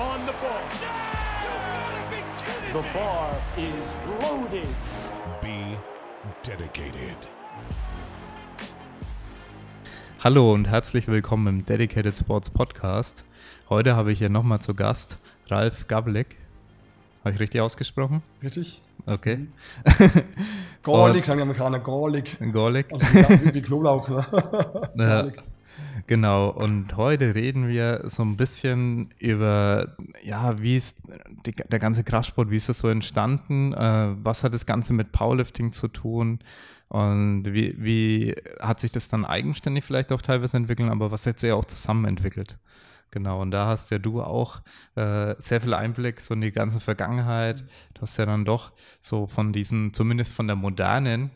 on the ball. The bar is loaded. Be dedicated. Hallo und herzlich willkommen im Dedicated Sports Podcast. Heute habe ich hier nochmal zu Gast Ralf Gabelek. Habe ich richtig ausgesprochen? Richtig? Okay. Garlic, sagen die Amerikaner, Garlic. Gorlik. Also wie, wie Knoblauch, ne? Genau. Und heute reden wir so ein bisschen über, ja, wie ist die, der ganze Kraftsport, wie ist das so entstanden? Äh, was hat das Ganze mit Powerlifting zu tun? Und wie, wie hat sich das dann eigenständig vielleicht auch teilweise entwickelt, aber was hat sich ja auch zusammen entwickelt? Genau, und da hast ja du auch äh, sehr viel Einblick so in die ganze Vergangenheit. Du hast ja dann doch so von diesen, zumindest von der modernen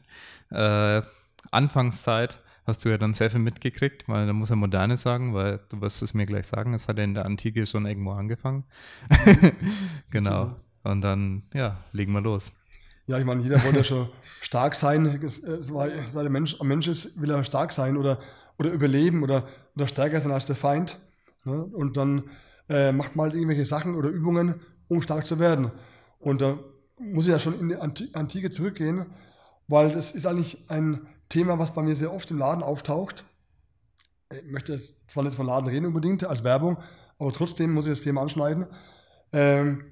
äh, Anfangszeit, hast du ja dann sehr viel mitgekriegt, weil da muss er moderne sagen, weil du wirst es mir gleich sagen, es hat ja in der Antike schon irgendwo angefangen. genau. Und dann, ja, legen wir los. Ja, ich meine, jeder wollte ja schon stark sein. War, seit der Mensch am Mensch ist, will er stark sein oder, oder überleben oder, oder stärker sein als der Feind. Ne? Und dann äh, macht man halt irgendwelche Sachen oder Übungen, um stark zu werden. Und da muss ich ja schon in die Anti Antike zurückgehen, weil das ist eigentlich ein Thema, was bei mir sehr oft im Laden auftaucht. Ich möchte zwar nicht von Laden reden unbedingt als Werbung, aber trotzdem muss ich das Thema anschneiden. Ähm,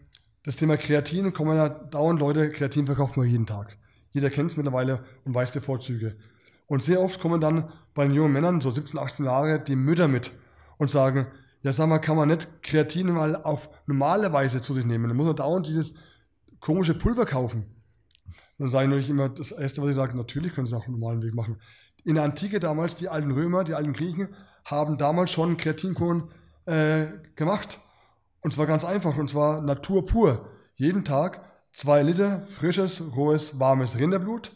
das Thema Kreatin, kommen ja dauernd Leute, Kreatin verkauft man jeden Tag. Jeder kennt es mittlerweile und weiß die Vorzüge. Und sehr oft kommen dann bei den jungen Männern, so 17, 18 Jahre, die Mütter mit und sagen, ja sag mal, kann man nicht Kreatin mal auf normale Weise zu sich nehmen? Dann muss man dauernd dieses komische Pulver kaufen. Dann sage ich natürlich immer, das Erste, was ich sage, natürlich können sie es auf einem normalen Weg machen. In der Antike damals, die alten Römer, die alten Griechen, haben damals schon Kreatinkuren äh, gemacht. Und zwar ganz einfach, und zwar Natur pur. Jeden Tag zwei Liter frisches, rohes, warmes Rinderblut.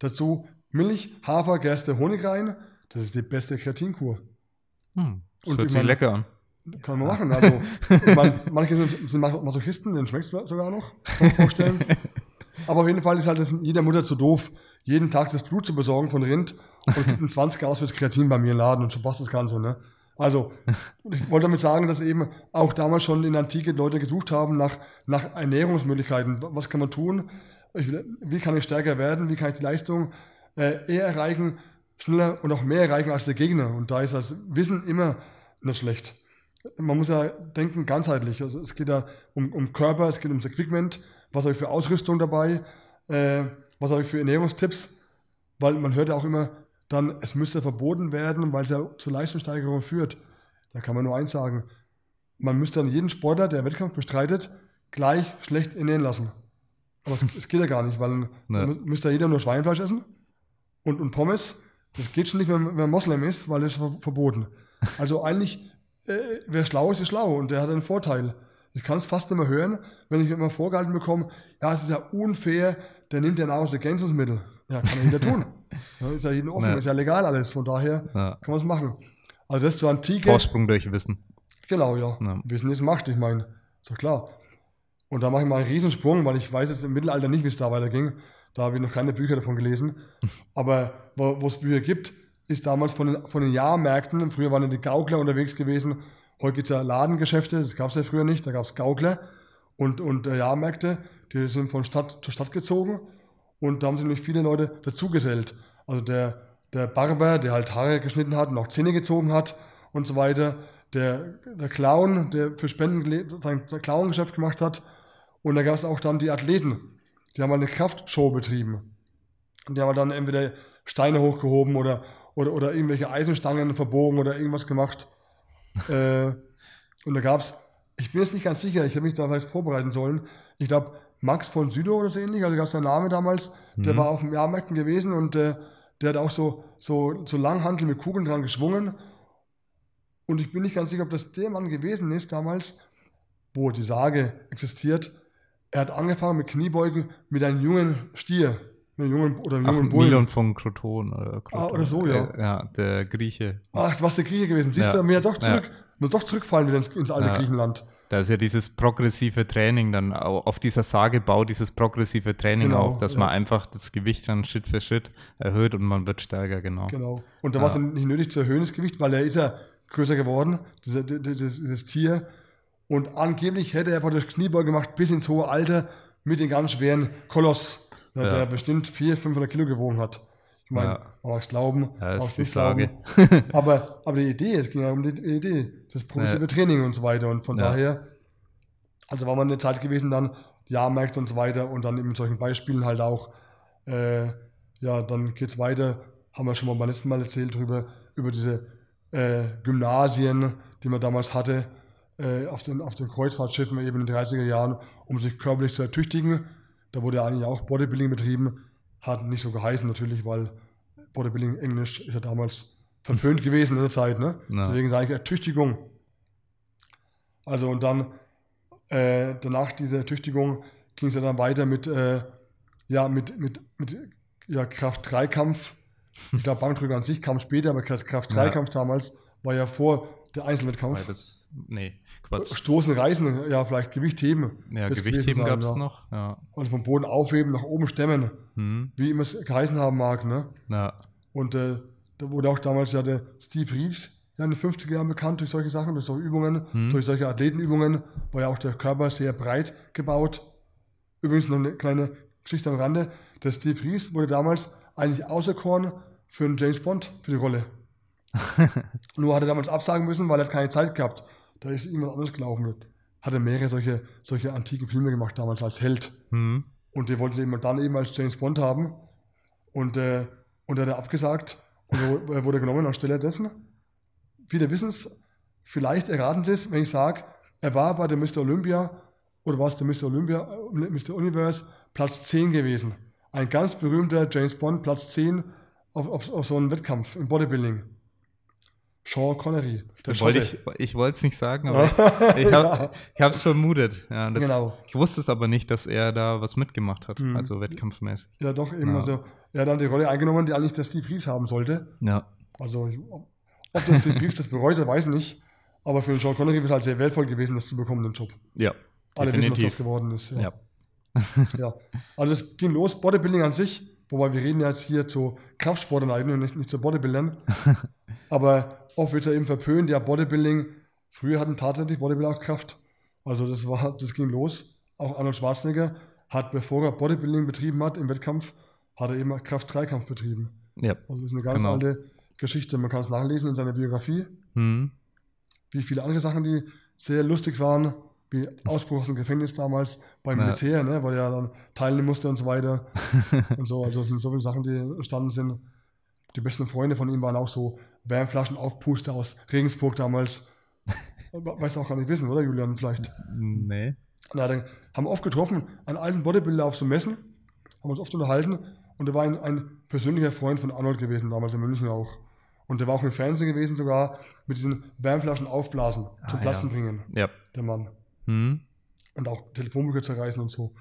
Dazu Milch, Hafer, Gerste, Honig rein. Das ist die beste Kreatinkur. Hm, das Und hört ich sich lecker an. Kann man machen. Also, mein, manche sind, sind Masochisten, denen schmeckt es sogar noch, kann man vorstellen. Aber auf jeden Fall ist halt das jeder Mutter zu doof, jeden Tag das Blut zu besorgen von Rind und gibt einen 20 aus fürs Kreatin bei mir im Laden und schon passt das Ganze. Ne? Also, ich wollte damit sagen, dass eben auch damals schon in der Antike Leute gesucht haben nach, nach Ernährungsmöglichkeiten. Was kann man tun? Ich, wie kann ich stärker werden? Wie kann ich die Leistung äh, eher erreichen, schneller und auch mehr erreichen als der Gegner? Und da ist das Wissen immer nicht schlecht man muss ja denken ganzheitlich. Also es geht ja um, um Körper, es geht ums Equipment, was habe ich für Ausrüstung dabei, äh, was habe ich für Ernährungstipps, weil man hört ja auch immer dann, es müsste verboten werden, weil es ja zur Leistungssteigerung führt. Da kann man nur eins sagen, man müsste dann jeden Sportler, der Wettkampf bestreitet, gleich schlecht ernähren lassen. Aber es, es geht ja gar nicht, weil mü- müsste ja jeder nur Schweinefleisch essen und, und Pommes. Das geht schon nicht, wenn, wenn man Moslem ist, weil das ist ver- verboten. Also eigentlich, äh, wer schlau ist, ist schlau und der hat einen Vorteil. Ich kann es fast nicht mehr hören, wenn ich immer vorgehalten bekomme, ja, es ist ja unfair, der nimmt ja Nahrungsergänzungsmittel. Ja, kann ja jeder tun. Ja, ist ja jedem offen, Nee. ist ja legal alles, von daher Ja. kann man es machen. Also das zur Antike. Vorsprung durch Wissen. Genau, ja. Ja. Wissen ist Macht, ich meine, ist doch klar. Und da mache ich mal einen Riesensprung, weil ich weiß jetzt im Mittelalter nicht, wie es da weiterging. Da habe ich noch keine Bücher davon gelesen. Aber wo wo es Bücher gibt, ist damals von den, von den Jahrmärkten, früher waren ja die Gaukler unterwegs gewesen, heute gibt es ja Ladengeschäfte, das gab es ja früher nicht, da gab es Gaukler und, und äh, Jahrmärkte, die sind von Stadt zu Stadt gezogen und da haben sich nämlich viele Leute dazugesellt. Also der, der Barber, der halt Haare geschnitten hat und auch Zähne gezogen hat und so weiter. Der, der Clown, der für Spenden sein, sein Clowngeschäft gemacht hat. Und da gab es auch dann die Athleten. Die haben halt eine Kraftshow betrieben. Und die haben halt dann entweder Steine hochgehoben oder, oder, oder irgendwelche Eisenstangen verbogen oder irgendwas gemacht. Äh, und da gab es, ich bin jetzt nicht ganz sicher, ich hätte mich da vielleicht vorbereiten sollen. Ich glaube, Max von Südow oder so ähnlich, also gab es einen Namen damals, der Mhm. war auf dem Jahrmärkten gewesen und äh, der hat auch so, so, so Langhantel mit Kugeln dran geschwungen. Und ich bin nicht ganz sicher, ob das der Mann gewesen ist damals, wo die Sage existiert. Er hat angefangen mit Kniebeugen mit einem jungen Stier, einem jungen oder einem Ach, jungen Bullen. Milon von Kroton. Oder Kroton. Ah, oder so, ja. Äh, ja, der Grieche. Ach, was der Grieche gewesen. Siehst Ja. du, mir doch Ja. zurück, muss doch zurückfallen wieder ins, ins alte Ja. Griechenland. Da ist ja dieses progressive Training dann au- auf dieser Sage baut dieses progressive Training Genau, auf, dass ja. man einfach das Gewicht dann Schritt für Schritt erhöht und man wird stärker, genau. Genau. Und da Ja. war es dann nicht nötig zu erhöhen, das Gewicht, weil er ist ja größer geworden, dieser, dieses, dieses Tier. Und angeblich hätte er praktisch Kniebeuge gemacht bis ins hohe Alter mit dem ganz schweren Koloss, ne, Ja. der bestimmt 400, 500 Kilo gewogen hat. Ich meine, Ja. man mag es glauben, Ja, mag es nicht Frage. glauben. aber, aber die Idee, es ging ja um die Idee, das progressive Ja. Training und so weiter. Und von Ja. daher, also war man eine Zeit gewesen, dann Jahrmärkte und so weiter und dann eben mit solchen Beispielen halt auch, äh, ja, dann geht es weiter, haben wir schon mal beim letzten Mal erzählt drüber, über diese äh, Gymnasien, die man damals hatte, äh, auf, den, auf den Kreuzfahrtschiffen eben in den 30er Jahren, um sich körperlich zu ertüchtigen. Da wurde eigentlich auch Bodybuilding betrieben, hat nicht so geheißen natürlich, weil Bodybuilding Englisch ist ja damals verpönt gewesen in der Zeit, ne? Ja. Deswegen sage ich Ertüchtigung. Also und dann äh, danach dieser Ertüchtigung ging es ja dann weiter mit, äh, ja, mit, mit, mit ja, Kraft-3-Kampf. Ich glaube, Bankdrücker an sich kam später, aber Kraft-3-Kampf damals war ja vor der Einzelwettkampf. das, nee, Quatsch. Stoßen, Reißen, ja, vielleicht Gewicht heben. Ja, gewesen sein, gab es ja. noch. Ja. Also vom Boden aufheben, nach oben stemmen, Hm. wie immer es geheißen haben mag. Ne? ja. Und äh, da wurde auch damals ja der Steve Reeves ja in den 50er Jahren bekannt durch solche Sachen, durch solche Übungen, Hm. durch solche Athletenübungen, war ja auch der Körper sehr breit gebaut. Übrigens noch eine kleine Geschichte am Rande. Der Steve Reeves wurde damals eigentlich auserkoren für einen James Bond, für die Rolle. Nur hat er damals absagen müssen, weil er hat keine Zeit gehabt. Da ist irgendwas anderes gelaufen. Hat er mehrere solche, solche antiken Filme gemacht, damals als Held. Hm. Und die wollten ihn dann eben als James Bond haben. Und, äh, und er hat abgesagt und er er wurde genommen anstelle dessen. Viele wissen es, vielleicht erraten sie es, wenn ich sage, er war bei der Mr. Olympia oder war es der Mr. Olympia, äh, Mr. Universe, Platz 10 gewesen. Ein ganz berühmter James Bond, Platz 10 auf, auf, auf so einem Wettkampf im Bodybuilding. Sean Connery. Der wollte ich ich wollte es nicht sagen, aber ich, ich habe es vermutet. Ja, das, Genau. Ich wusste es aber nicht, dass er da was mitgemacht hat, Mhm. also wettkampfmäßig. Ja, doch, eben. Ja. Also, er hat dann die Rolle eingenommen, die eigentlich der Steve Reeves haben sollte. Ja. Also, ob der Steve Reeves das bereut hat, weiß ich nicht. Aber für den Sean Connery ist es halt sehr wertvoll gewesen, das zu bekommen, den Job. Ja. Alle wissen, was das definitiv. geworden ist. Ja. ja. Also, es ging los, Bodybuilding an sich, wobei wir reden ja jetzt hier zu Kraftsportern eigentlich und nicht, nicht zu Bodybuildern. Aber oft wird ja eben verpönt, ja, Bodybuilding, früher hatten tatsächlich Bodybuilder auch Kraft. Also, das war, das ging los. Auch Arnold Schwarzenegger hat, bevor er Bodybuilding betrieben hat im Wettkampf, hat er eben Kraft-3-Kampf betrieben. Ja. Also, das ist eine ganz Genau. alte Geschichte. Man kann es nachlesen in seiner Biografie Hm. wie viele andere Sachen, die sehr lustig waren, wie Ausbruch aus dem Gefängnis damals beim Ja. Militär, ne, weil er dann teilnehmen musste und so weiter. und so, also es sind so viele Sachen, die entstanden sind. Die besten Freunde von ihm waren auch so Wärmflaschenaufpuster aus Regensburg damals. Weißt du auch gar nicht wissen, oder Julian, vielleicht? Nee. Na, dann haben wir oft getroffen, einen alten Bodybuilder auf so Messen, haben uns oft unterhalten und er war ein, ein persönlicher Freund von Arnold gewesen, damals in München auch. Und der war auch im Fernsehen gewesen sogar, mit diesen Wärmflaschen aufblasen, zum Ah, Platzen ja. bringen, Ja. der Mann. Hm. Und auch Telefonbücher zerreißen und so.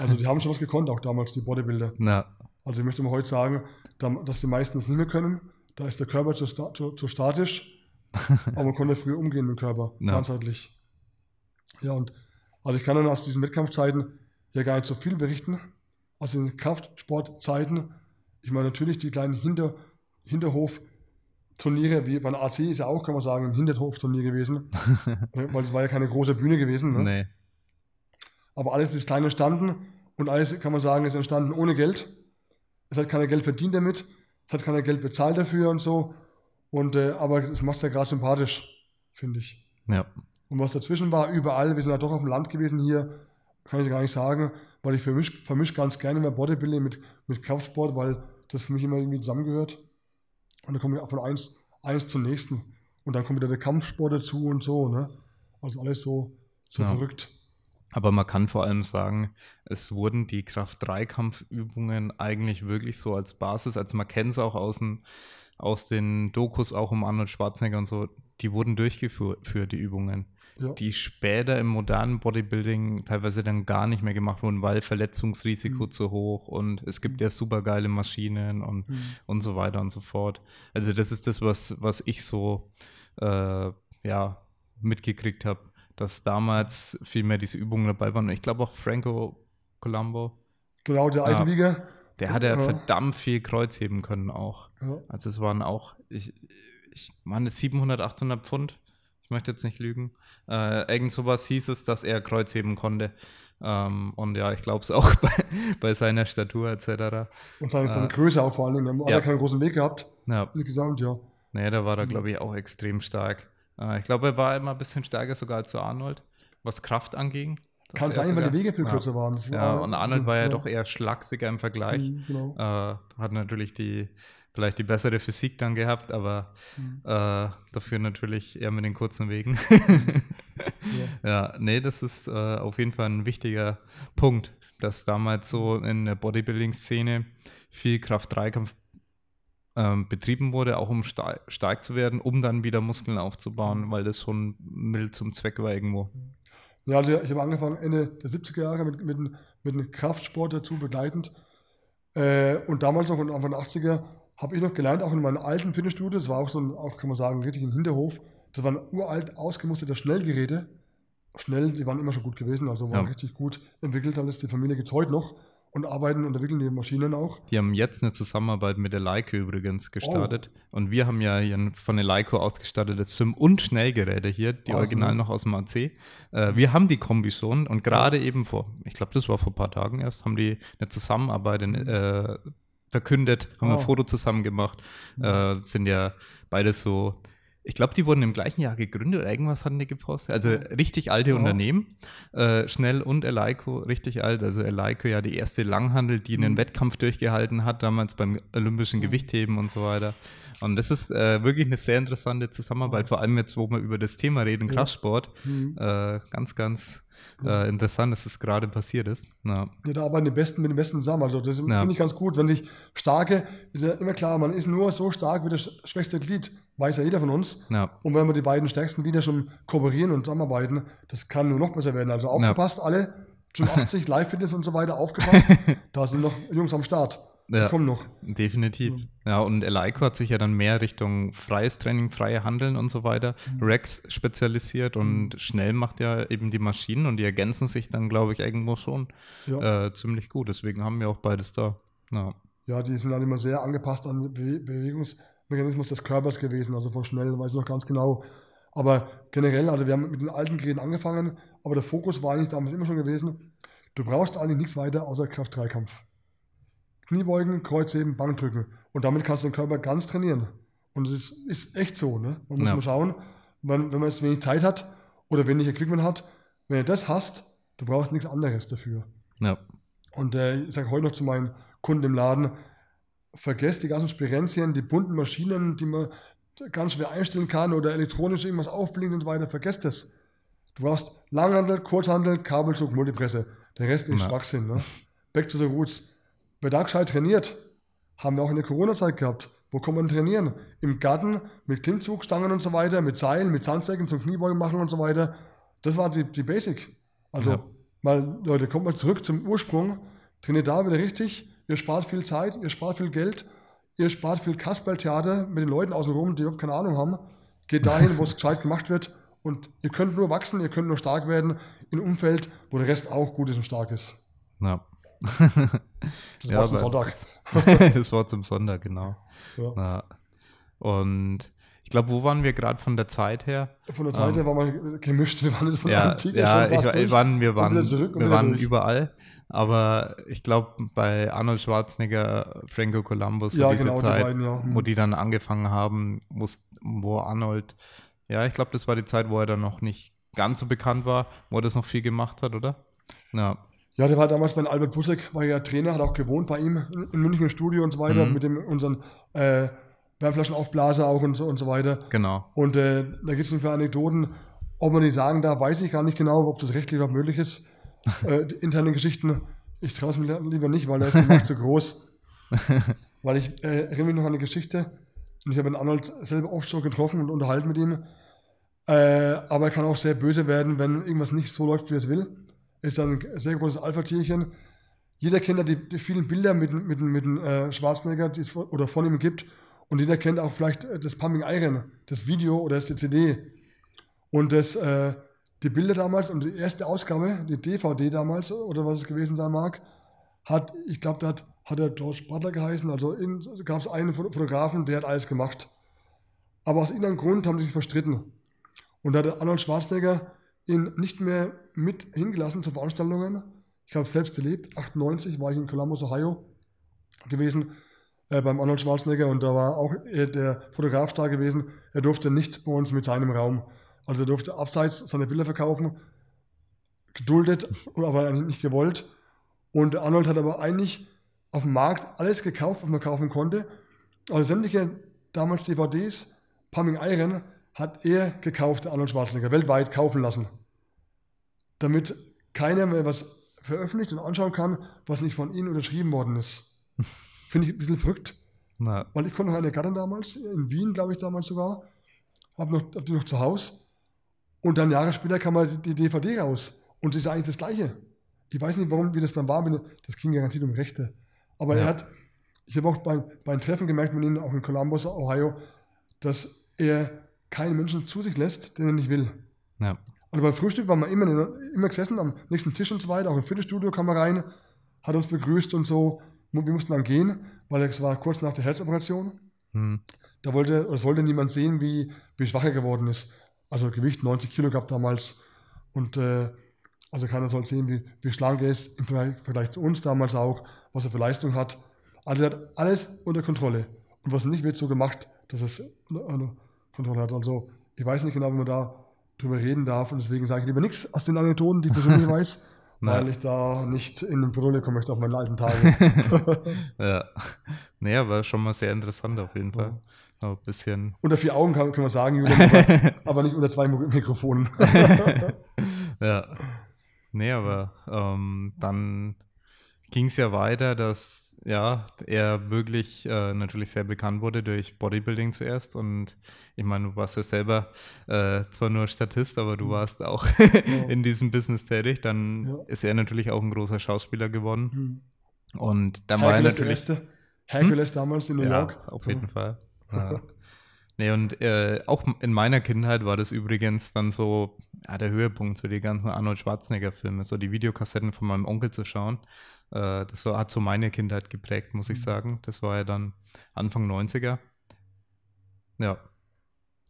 Also die haben schon was gekonnt, auch damals, die Bodybuilder. Na. Also ich möchte mal heute sagen, da- dass die meisten das nicht mehr können. Da ist der Körper zu, sta zu, zu statisch, aber man konnte früher umgehen mit dem Körper, Ja. ganzheitlich. Ja, und also ich kann dann aus diesen Wettkampfzeiten ja gar nicht so viel berichten. Aus den Kraftsportzeiten. Ich meine natürlich die kleinen Hinter, Hinterhof-Turniere, wie beim AC ist ja auch, kann man sagen, ein Hinterhof-Turnier gewesen. Ne, Weil es war ja keine große Bühne gewesen. Ne? Nee. Aber alles ist klein entstanden und alles, kann man sagen, ist entstanden ohne Geld. Es hat keiner Geld verdient damit, es hat keiner Geld bezahlt dafür und so. Und, äh, aber es macht es ja gerade sympathisch, finde ich. Ja. Und was dazwischen war, überall, wir sind ja doch auf dem Land gewesen hier, kann ich gar nicht sagen, weil ich vermische vermisch ganz gerne mehr Bodybuilding mit, mit Kraftsport, weil das für mich immer irgendwie zusammengehört. Und dann komme ich auch von eins, eins zum nächsten. Und dann kommt wieder der Kampfsport dazu und so, ne? Also alles so, so Ja. verrückt. Aber man kann vor allem sagen, es wurden die Kraft-3-Kampfübungen eigentlich wirklich so als Basis, also man kennt es auch aus den, aus den Dokus, auch um Arnold Schwarzenegger und so, die wurden durchgeführt, die Übungen, Ja. die später im modernen Bodybuilding teilweise dann gar nicht mehr gemacht wurden, weil Verletzungsrisiko Mhm. zu hoch und es gibt ja super geile Maschinen und, Mhm. und so weiter und so fort. Also das ist das, was, was ich so äh, ja, mitgekriegt habe, dass damals viel mehr diese Übungen dabei waren. Und ich glaube auch Franco Colombo, Genau, der Ja. Eisenbieger. der hat ja Ja. verdammt viel Kreuzheben können auch. Ja. Also es waren auch, ich, ich meine 700, 800 Pfund. Ich möchte jetzt nicht lügen. Äh, irgend sowas hieß es, dass er Kreuzheben konnte. Ähm, und ja, ich glaube es auch bei, bei, seiner Statur etc. Und seine, seine äh, Größe auch vor allen Dingen. Er ja. hat keinen großen Weg gehabt. Ja. Insgesamt, ja. Nee, da war er, glaube ich, auch extrem stark. Äh, ich glaube, er war immer ein bisschen stärker sogar als Arnold, was Kraft anging. Kann sein, weil die Wege viel kürzer ja. waren. Ja, war, und Arnold war ja, ja, doch eher schlagsiger im Vergleich. Mhm, genau. Äh, hat natürlich die, vielleicht die bessere Physik dann gehabt, aber mhm. äh, dafür natürlich eher mit den kurzen Wegen. ja. ja, nee, das ist äh, auf jeden Fall ein wichtiger Punkt, dass damals so in der Bodybuilding-Szene viel Kraft-3-Kampf ähm, betrieben wurde, auch um stark, stark zu werden, um dann wieder Muskeln aufzubauen, weil das schon Mittel zum Zweck war irgendwo. Ja, also ich habe angefangen Ende der 70er Jahre mit, mit, mit einem Kraftsport dazu begleitend. Äh, und damals noch Anfang der 80er habe ich noch gelernt, auch in meinem alten Fitnessstudio, das war auch so ein, auch kann man sagen, richtig ein Hinterhof. Das waren uralt ausgemusterte Schnellgeräte. Schnell, die waren immer schon gut gewesen, also waren ja. richtig gut entwickelt. Alles die Familie gibt es heute noch und arbeiten und entwickeln die Maschinen auch. Die haben jetzt eine Zusammenarbeit mit der Leica übrigens gestartet. Oh. Und wir haben ja hier von der Leica ausgestattete Sim- und Schnellgeräte hier, die also. original noch aus dem AC. Äh, wir haben die Kombi schon und gerade ja. eben vor, ich glaube, das war vor ein paar Tagen erst, haben die eine Zusammenarbeit in, äh, verkündet, haben oh. ein Foto zusammen gemacht. Äh, sind ja beides so ich glaube, die wurden im gleichen Jahr gegründet oder irgendwas hatten die gepostet. Also richtig alte ja. Unternehmen. Äh, Schnell und Eleiko richtig alt. Also Eleiko ja die erste Langhandel, die einen mhm. Wettkampf durchgehalten hat, damals beim olympischen ja. Gewichtheben und so weiter. Und das ist äh, wirklich eine sehr interessante Zusammenarbeit, vor allem jetzt, wo wir über das Thema reden, Kraftsport. Mhm. Äh, ganz, ganz äh, interessant, dass das gerade passiert ist. Ja. ja, da arbeiten die Besten mit den Besten zusammen. Also das ja. finde ich ganz gut. Wenn ich starke, ist ja immer klar, man ist nur so stark wie das schwächste Glied, weiß ja jeder von uns. Ja. Und wenn wir die beiden stärksten Glieder schon kooperieren und zusammenarbeiten, das kann nur noch besser werden. Also aufgepasst, alle, schon 80, Live-Fitness und so weiter, aufgepasst. da sind noch Jungs am Start. Ja, kommen noch. Definitiv. Mhm. Ja, und Eleiko hat sich ja dann mehr Richtung freies Training, freie Handeln und so weiter, mhm. Rex spezialisiert und mhm. schnell macht ja eben die Maschinen und die ergänzen sich dann, glaube ich, irgendwo schon ja. äh, ziemlich gut. Deswegen haben wir auch beides da. Ja, ja die sind dann immer sehr angepasst an Be Bewegungsmechanismus des Körpers gewesen, also von schnell, weiß ich noch ganz genau. Aber generell, also wir haben mit den alten Geräten angefangen, aber der Fokus war eigentlich damals immer schon gewesen, du brauchst eigentlich nichts weiter außer Kraft-3-Kampf. Kniebeugen, Kreuzheben, Bankdrücken. Und damit kannst du den Körper ganz trainieren. Und es ist, ist echt so. Ne? Man muss ja. mal schauen, wenn, wenn man jetzt wenig Zeit hat oder wenig Equipment hat, wenn du das hast, du brauchst nichts anderes dafür. Ja. Und äh, ich sage heute noch zu meinen Kunden im Laden, vergesst die ganzen Spirenzien, die bunten Maschinen, die man ganz schwer einstellen kann oder elektronisch irgendwas aufblinkt und so weiter, vergesst das. Du brauchst Langhandel, Kurzhandel, Kabelzug, Multipresse. Der Rest ist ja. Schwachsinn. Ne? Back to the roots. Wer da gescheit trainiert, haben wir auch in der Corona-Zeit gehabt. Wo kann man trainieren? Im Garten mit Klimmzugstangen und so weiter, mit Seilen, mit Sandsäcken zum Kniebeugen machen und so weiter. Das war die, die Basic. Also, ja. mal, Leute, kommt mal zurück zum Ursprung. Trainiert da wieder richtig. Ihr spart viel Zeit, ihr spart viel Geld, ihr spart viel Kasperltheater mit den Leuten außenrum, die überhaupt keine Ahnung haben. Geht dahin, wo es gescheit gemacht wird. Und ihr könnt nur wachsen, ihr könnt nur stark werden in einem Umfeld, wo der Rest auch gut ist und stark ist. Ja. Das ja, war zum Sonntag. das war zum Sonntag, genau. Ja. Ja. Und ich glaube, wo waren wir gerade von der Zeit her? Von der Zeit um, her waren wir gemischt. Wir waren von ja, Antike ja, schon ich, waren, wir waren, wir waren überall. Aber ich glaube, bei Arnold Schwarzenegger, Franco Columbus, ja, diese genau, Zeit, die beiden, ja. wo die dann angefangen haben, wo Arnold, ja, ich glaube, das war die Zeit, wo er dann noch nicht ganz so bekannt war, wo er das noch viel gemacht hat, oder? Ja. Ja, der war damals bei Albert Busek, war ja Trainer, hat auch gewohnt bei ihm in München im Studio und so weiter, mhm. mit dem unseren äh, Wärmflaschenaufblaser auch und so, und so weiter. Genau. Und äh, da gibt es für Anekdoten, ob man die sagen darf, weiß ich gar nicht genau, ob das rechtlich überhaupt möglich ist. äh, interne Geschichten, ich traue es mir lieber nicht, weil er ist nicht zu groß. weil ich äh, erinnere mich noch an eine Geschichte und ich habe den Arnold selber oft schon getroffen und unterhalten mit ihm. Äh, aber er kann auch sehr böse werden, wenn irgendwas nicht so läuft, wie er es will ist ein sehr großes Alpha-Tierchen. Jeder kennt ja die, die, vielen Bilder mit, mit, mit äh, Schwarzenegger, die es von, oder von ihm gibt. Und jeder kennt auch vielleicht äh, das Pumping Iron, das Video oder das CD. Und das, äh, die Bilder damals und die erste Ausgabe, die DVD damals oder was es gewesen sein mag, hat, ich glaube, da hat, hat der George Butler geheißen. Also gab es einen Fotografen, der hat alles gemacht. Aber aus irgendeinem Grund haben sie sich verstritten. Und da hat Arnold Schwarzenegger ihn nicht mehr mit hingelassen zu Veranstaltungen. Ich habe es selbst erlebt. 98 war ich in Columbus, Ohio gewesen äh, beim Arnold Schwarzenegger und da war auch äh, der Fotograf da gewesen. Er durfte nicht bei uns mit seinem Raum. Also er durfte abseits seine Bilder verkaufen, geduldet, aber nicht gewollt. Und Arnold hat aber eigentlich auf dem Markt alles gekauft, was man kaufen konnte. Also sämtliche damals DVDs, Pumping Iron, hat er gekauft, Arnold Schwarzenegger, weltweit kaufen lassen. Damit keiner mehr was veröffentlicht und anschauen kann, was nicht von ihm unterschrieben worden ist. Finde ich ein bisschen verrückt. Na, Weil ich konnte noch eine Gattin damals, in Wien, glaube ich, damals sogar, habe noch, hab die noch zu Hause. Und dann Jahre später kam mal die, die DVD raus. Und das ist eigentlich das Gleiche. Ich weiß nicht, warum, wie das dann war. Das ging garantiert um Rechte. Aber Ja. er hat, ich habe auch bei, bei einem Treffen gemerkt mit ihm, auch in Columbus, Ohio, dass er keinen Menschen zu sich lässt, den er nicht will. ja. Und beim Frühstück waren wir immer, immer gesessen am nächsten Tisch und so weiter, auch im Fitnessstudio kam er rein, hat uns begrüßt und so. Wir mussten dann gehen, weil es war kurz nach der Herzoperation. Hm. Da wollte, oder sollte niemand sehen, wie, wie schwach er geworden ist. Also Gewicht 90 Kilo gehabt damals. Und äh, also keiner soll sehen, wie, wie schlank er ist im Vergleich, zu uns damals auch, was er für Leistung hat. Also er hat alles unter Kontrolle. Und was nicht wird so gemacht, dass es unter Kontrolle hat. Also ich weiß nicht genau, wie man da drüber reden darf. Und deswegen sage ich lieber nichts aus den Anekdoten, die ich persönlich weiß, weil ich da nicht in den Bredouille kommen möchte auf meine alten Tage. Ja. Naja, war schon mal sehr interessant auf jeden Fall. So ein bisschen. unter vier Augen kann, können wir sagen, Julian, aber, aber nicht unter zwei Mikrofonen. Ja. Nee, aber ähm, dann ging es ja weiter, dass ja, er wirklich äh, natürlich sehr bekannt wurde durch Bodybuilding zuerst. Und ich meine, du warst ja selber äh, zwar nur Statist, aber du warst auch in diesem Business tätig. Dann Ja. ist er natürlich auch ein großer Schauspieler geworden. Hm. Und dann war er Hercules der natürlich. Erste. Hercules damals in New Ja, York. auf jeden Fall. Ja. Nee, und äh, auch in meiner Kindheit war das übrigens dann so ja, der Höhepunkt, so die ganzen Arnold Schwarzenegger-Filme, so die Videokassetten von meinem Onkel zu schauen. Äh, das war, hat so meine Kindheit geprägt, muss ich Mhm. sagen. Das war ja dann Anfang 90er. Ja,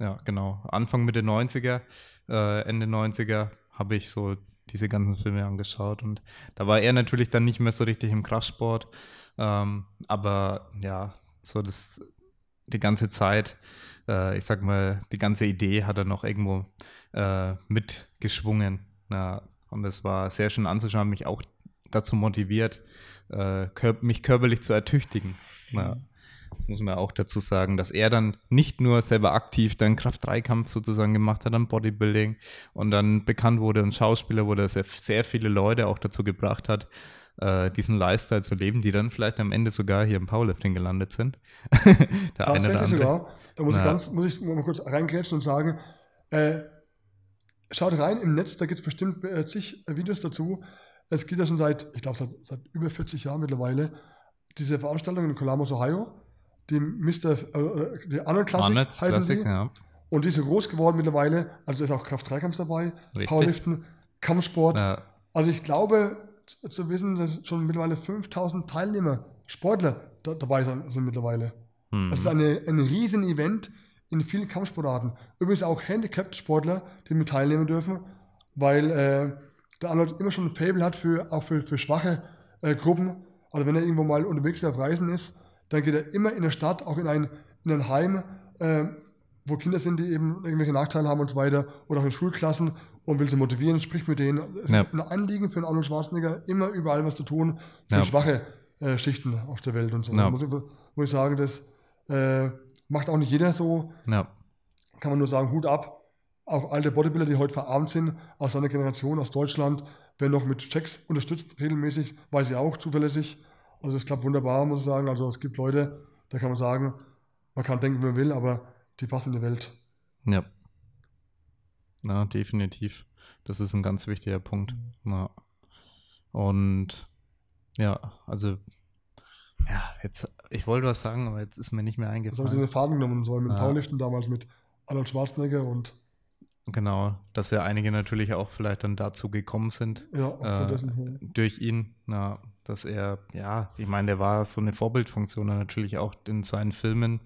ja, genau. Anfang Mitte 90er, äh, Ende 90er habe ich so diese ganzen Filme angeschaut und da war er natürlich dann nicht mehr so richtig im Kraftsport. Ähm, aber ja, so das die ganze Zeit, äh, ich sag mal, die ganze Idee hat er noch irgendwo äh, mitgeschwungen. Ja, und es war sehr schön anzuschauen, mich auch dazu motiviert, äh, mich körperlich zu ertüchtigen. Ja, muss man auch dazu sagen, dass er dann nicht nur selber aktiv dann Kraft-3-Kampf sozusagen gemacht hat, dann Bodybuilding und dann bekannt wurde und Schauspieler wurde, dass er sehr viele Leute auch dazu gebracht hat, äh, diesen Lifestyle zu leben, die dann vielleicht am Ende sogar hier im Powerlifting gelandet sind. Der Tatsächlich sogar. Da muss ich ganz, muss ich mal kurz reingrätschen und sagen, äh, schaut rein im Netz, da gibt es bestimmt äh, zig Videos dazu. Es geht ja schon seit, ich glaube, seit, seit über 40 Jahren mittlerweile, diese Veranstaltung in Columbus, Ohio, die Mr. Äh, die Arnold Classic Arnold's heißen Classic, die. ja. Und die ist so groß geworden mittlerweile. Also da ist auch Kraft-3-Kampf dabei, Richtig. Powerliften, Kampfsport. Ja, Also ich glaube zu- wissen, dass schon mittlerweile 5000 Teilnehmer, Sportler da, dabei sind, sind mittlerweile. hm. Das ist eine, ein riesen Event in vielen Kampfsportarten. Übrigens auch Handicapped-Sportler, die mit teilnehmen dürfen, weil äh, der Arnold immer schon ein Fable hat für, auch für, für schwache äh, Gruppen. Also wenn er irgendwo mal unterwegs auf Reisen ist, dann geht er immer in der Stadt, auch in ein, in ein Heim, äh, wo Kinder sind, die eben irgendwelche Nachteile haben und so weiter, oder auch in Schulklassen und will sie motivieren, spricht mit denen. Es Ja. ist ein Anliegen für den Arnold Schwarzenegger, immer überall was zu tun für Ja. schwache äh, Schichten auf der Welt und so. Ja. Muss, ich, muss ich sagen, das äh, macht auch nicht jeder so. ja, Kann man nur sagen, Hut ab. Auch alte Bodybuilder, die heute verarmt sind, aus seiner Generation, aus Deutschland, werden noch mit Checks unterstützt, regelmäßig, weiß ich auch, zuverlässig. Also es klappt wunderbar, muss ich sagen. Also es gibt Leute, da kann man sagen, man kann denken, wie man will, aber die passen in die Welt. ja. Na, definitiv. Das ist ein ganz wichtiger Punkt. Ja. Und ja, also ja, jetzt, ich wollte was sagen, aber jetzt ist mir nicht mehr Das habe ich eingefallen. den Faden genommen, so mit Ja. Powerliften damals mit Arnold Schwarzenegger und Genau, dass ja einige natürlich auch vielleicht dann dazu gekommen sind ja, Äh, durch ihn, na, dass er, ja, ich meine, der war so eine Vorbildfunktion natürlich auch in seinen Filmen,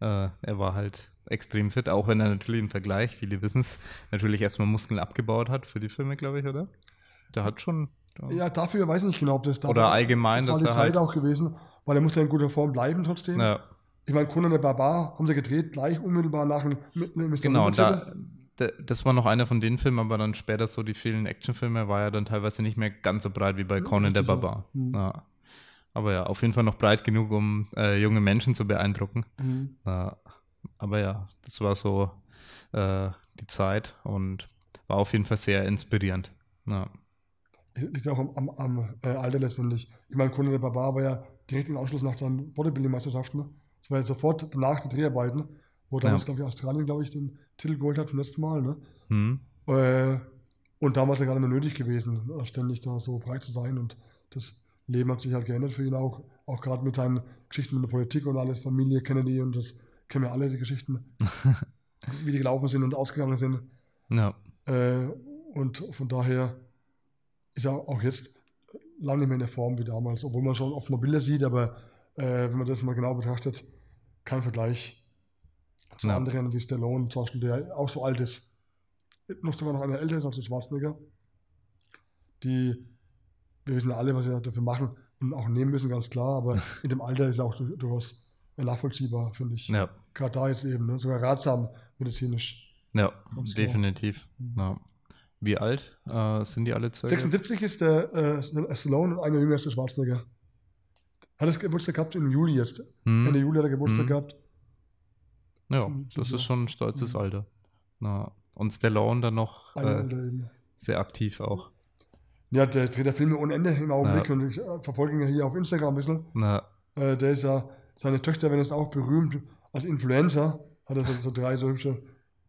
Äh, er war halt extrem fit, auch wenn er natürlich im Vergleich, viele wissen es, natürlich erstmal Muskeln abgebaut hat für die Filme, glaube ich, oder? Der hat schon. Ja, dafür weiß ich nicht genau, ob das da Oder allgemein, das war die Zeit halt- auch gewesen, weil er musste in guter Form bleiben trotzdem. Ja, Ich meine, Conan der Barbar haben sie gedreht, gleich unmittelbar nach dem mit, mit genau, da, das war noch einer von den Filmen, aber dann später so die vielen Actionfilme war ja dann teilweise nicht mehr ganz so breit wie bei Conan der. Barbar. Mhm. Ja. Aber ja, auf jeden Fall noch breit genug, um äh, junge Menschen zu beeindrucken. Mhm. Ja, aber ja, das war so äh, die Zeit und war auf jeden Fall sehr inspirierend. Ja, Liegt auch am, am, am äh, Alter letztendlich. Ich meine, Conan der Barbar war ja direkt im Anschluss nach den Bodybuilding-Meisterschaften. Ne? Das war ja sofort danach die Dreharbeiten, wo damals, Ja. glaube ich, Australien, glaube ich, den Titel geholt hat zum letzten Mal. Ne? hm? Äh, und damals ja gar nicht mehr nötig gewesen, äh, ständig da so breit zu sein. Und das Leben hat sich halt geändert für ihn auch. Auch gerade mit seinen Geschichten mit der Politik und alles, Familie, Kennedy und das kennen wir alle, die Geschichten, wie die gelaufen sind und ausgegangen sind. ja, Äh, und von daher ist er auch jetzt lange nicht mehr in der Form wie damals, obwohl man schon oft mal Bilder sieht, aber äh, wenn man das mal genau betrachtet, kein Vergleich zu Ja. anderen wie Stallone, zum Beispiel, der auch so alt ist, noch sogar noch einer älter ist als der Schwarzenegger. Die, wir wissen ja alle, was sie dafür machen und auch nehmen müssen, ganz klar, aber in dem Alter ist er auch du- durchaus nachvollziehbar, finde ich. ja, Gerade da jetzt eben, ne? sogar ratsam medizinisch. ja, Ganz definitiv. Mhm. Ja. Wie alt äh, sind die alle zwei? 76 ist der äh, Stallone und einer jünger ist der Schwarzenegger. Hat das Geburtstag gehabt im Juli jetzt. Hm? Ende Juli hat er Geburtstag Mhm. gehabt. Ja, das ist schon ein stolzes Mhm. Alter. Ja. Und Stallone dann noch äh, sehr aktiv auch. Ja, der dreht ja Filme ohne Ende im Augenblick Ja. und ich äh, verfolge ihn ja hier auf Instagram ein bisschen. Na, Äh, der ist ja, seine Töchter werden jetzt auch berühmt als Influencer. Hat er so, so drei so hübsche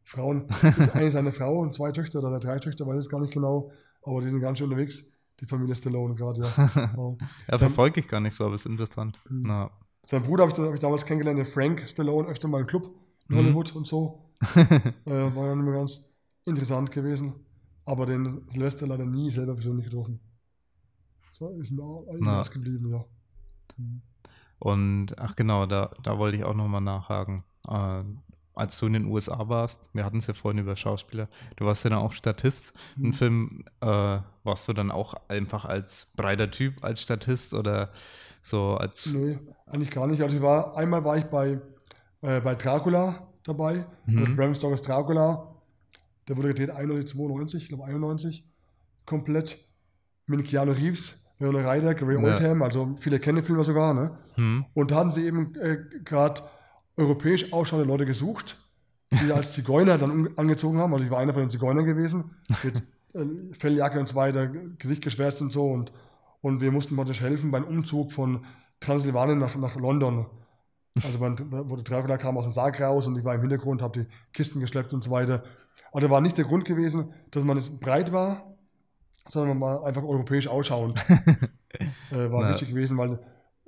Frauen. Das ist eine seine Frau und zwei Töchter oder drei Töchter, weiß ich gar nicht genau. Aber die sind ganz schön unterwegs, die Familie Stallone gerade, ja. ja. ja, verfolge ich gar nicht so, aber ist interessant. Mhm. Na, Sein Bruder habe ich, hab ich damals kennengelernt, den Frank Stallone, öfter mal im Club in Mhm. Hollywood und so. äh, war ja immer ganz interessant gewesen. Aber den Sylvester leider nie selber persönlich getroffen. So ist mir auch Na. ausgeblieben, ja. Mhm. Und ach genau, da, da wollte ich auch nochmal nachhaken. Äh, als du in den USA warst, wir hatten es ja vorhin über Schauspieler, du warst ja dann auch Statist. Mhm. Im Film äh, warst du dann auch einfach als breiter Typ als Statist oder so als. Nee, eigentlich gar nicht. Also ich war, einmal war ich bei, äh, bei Dracula dabei, Mhm. mhm. Bram Stokers Dracula. Der wurde gedreht 91, ich glaube 91, komplett. Mit Keanu Reeves, Leona Ryder, Gary Ja. Oldham, also viele kennen den Film sogar, ne? Hm, Und da haben sie eben äh, gerade europäisch ausschauende Leute gesucht, die als Zigeuner dann angezogen haben. Also ich war einer von den Zigeunern gewesen, mit äh, Felljacke und so weiter, Gesicht geschwärzt und so. Und, und wir mussten praktisch helfen beim Umzug von Transsilvanien nach, nach London. Also beim, wo der Dracula kam aus dem Sarg raus und ich war im Hintergrund, habe die Kisten geschleppt und so weiter. Aber das war nicht der Grund gewesen, dass man jetzt breit war, sondern man war einfach europäisch ausschauend. äh, war Na. wichtig gewesen, weil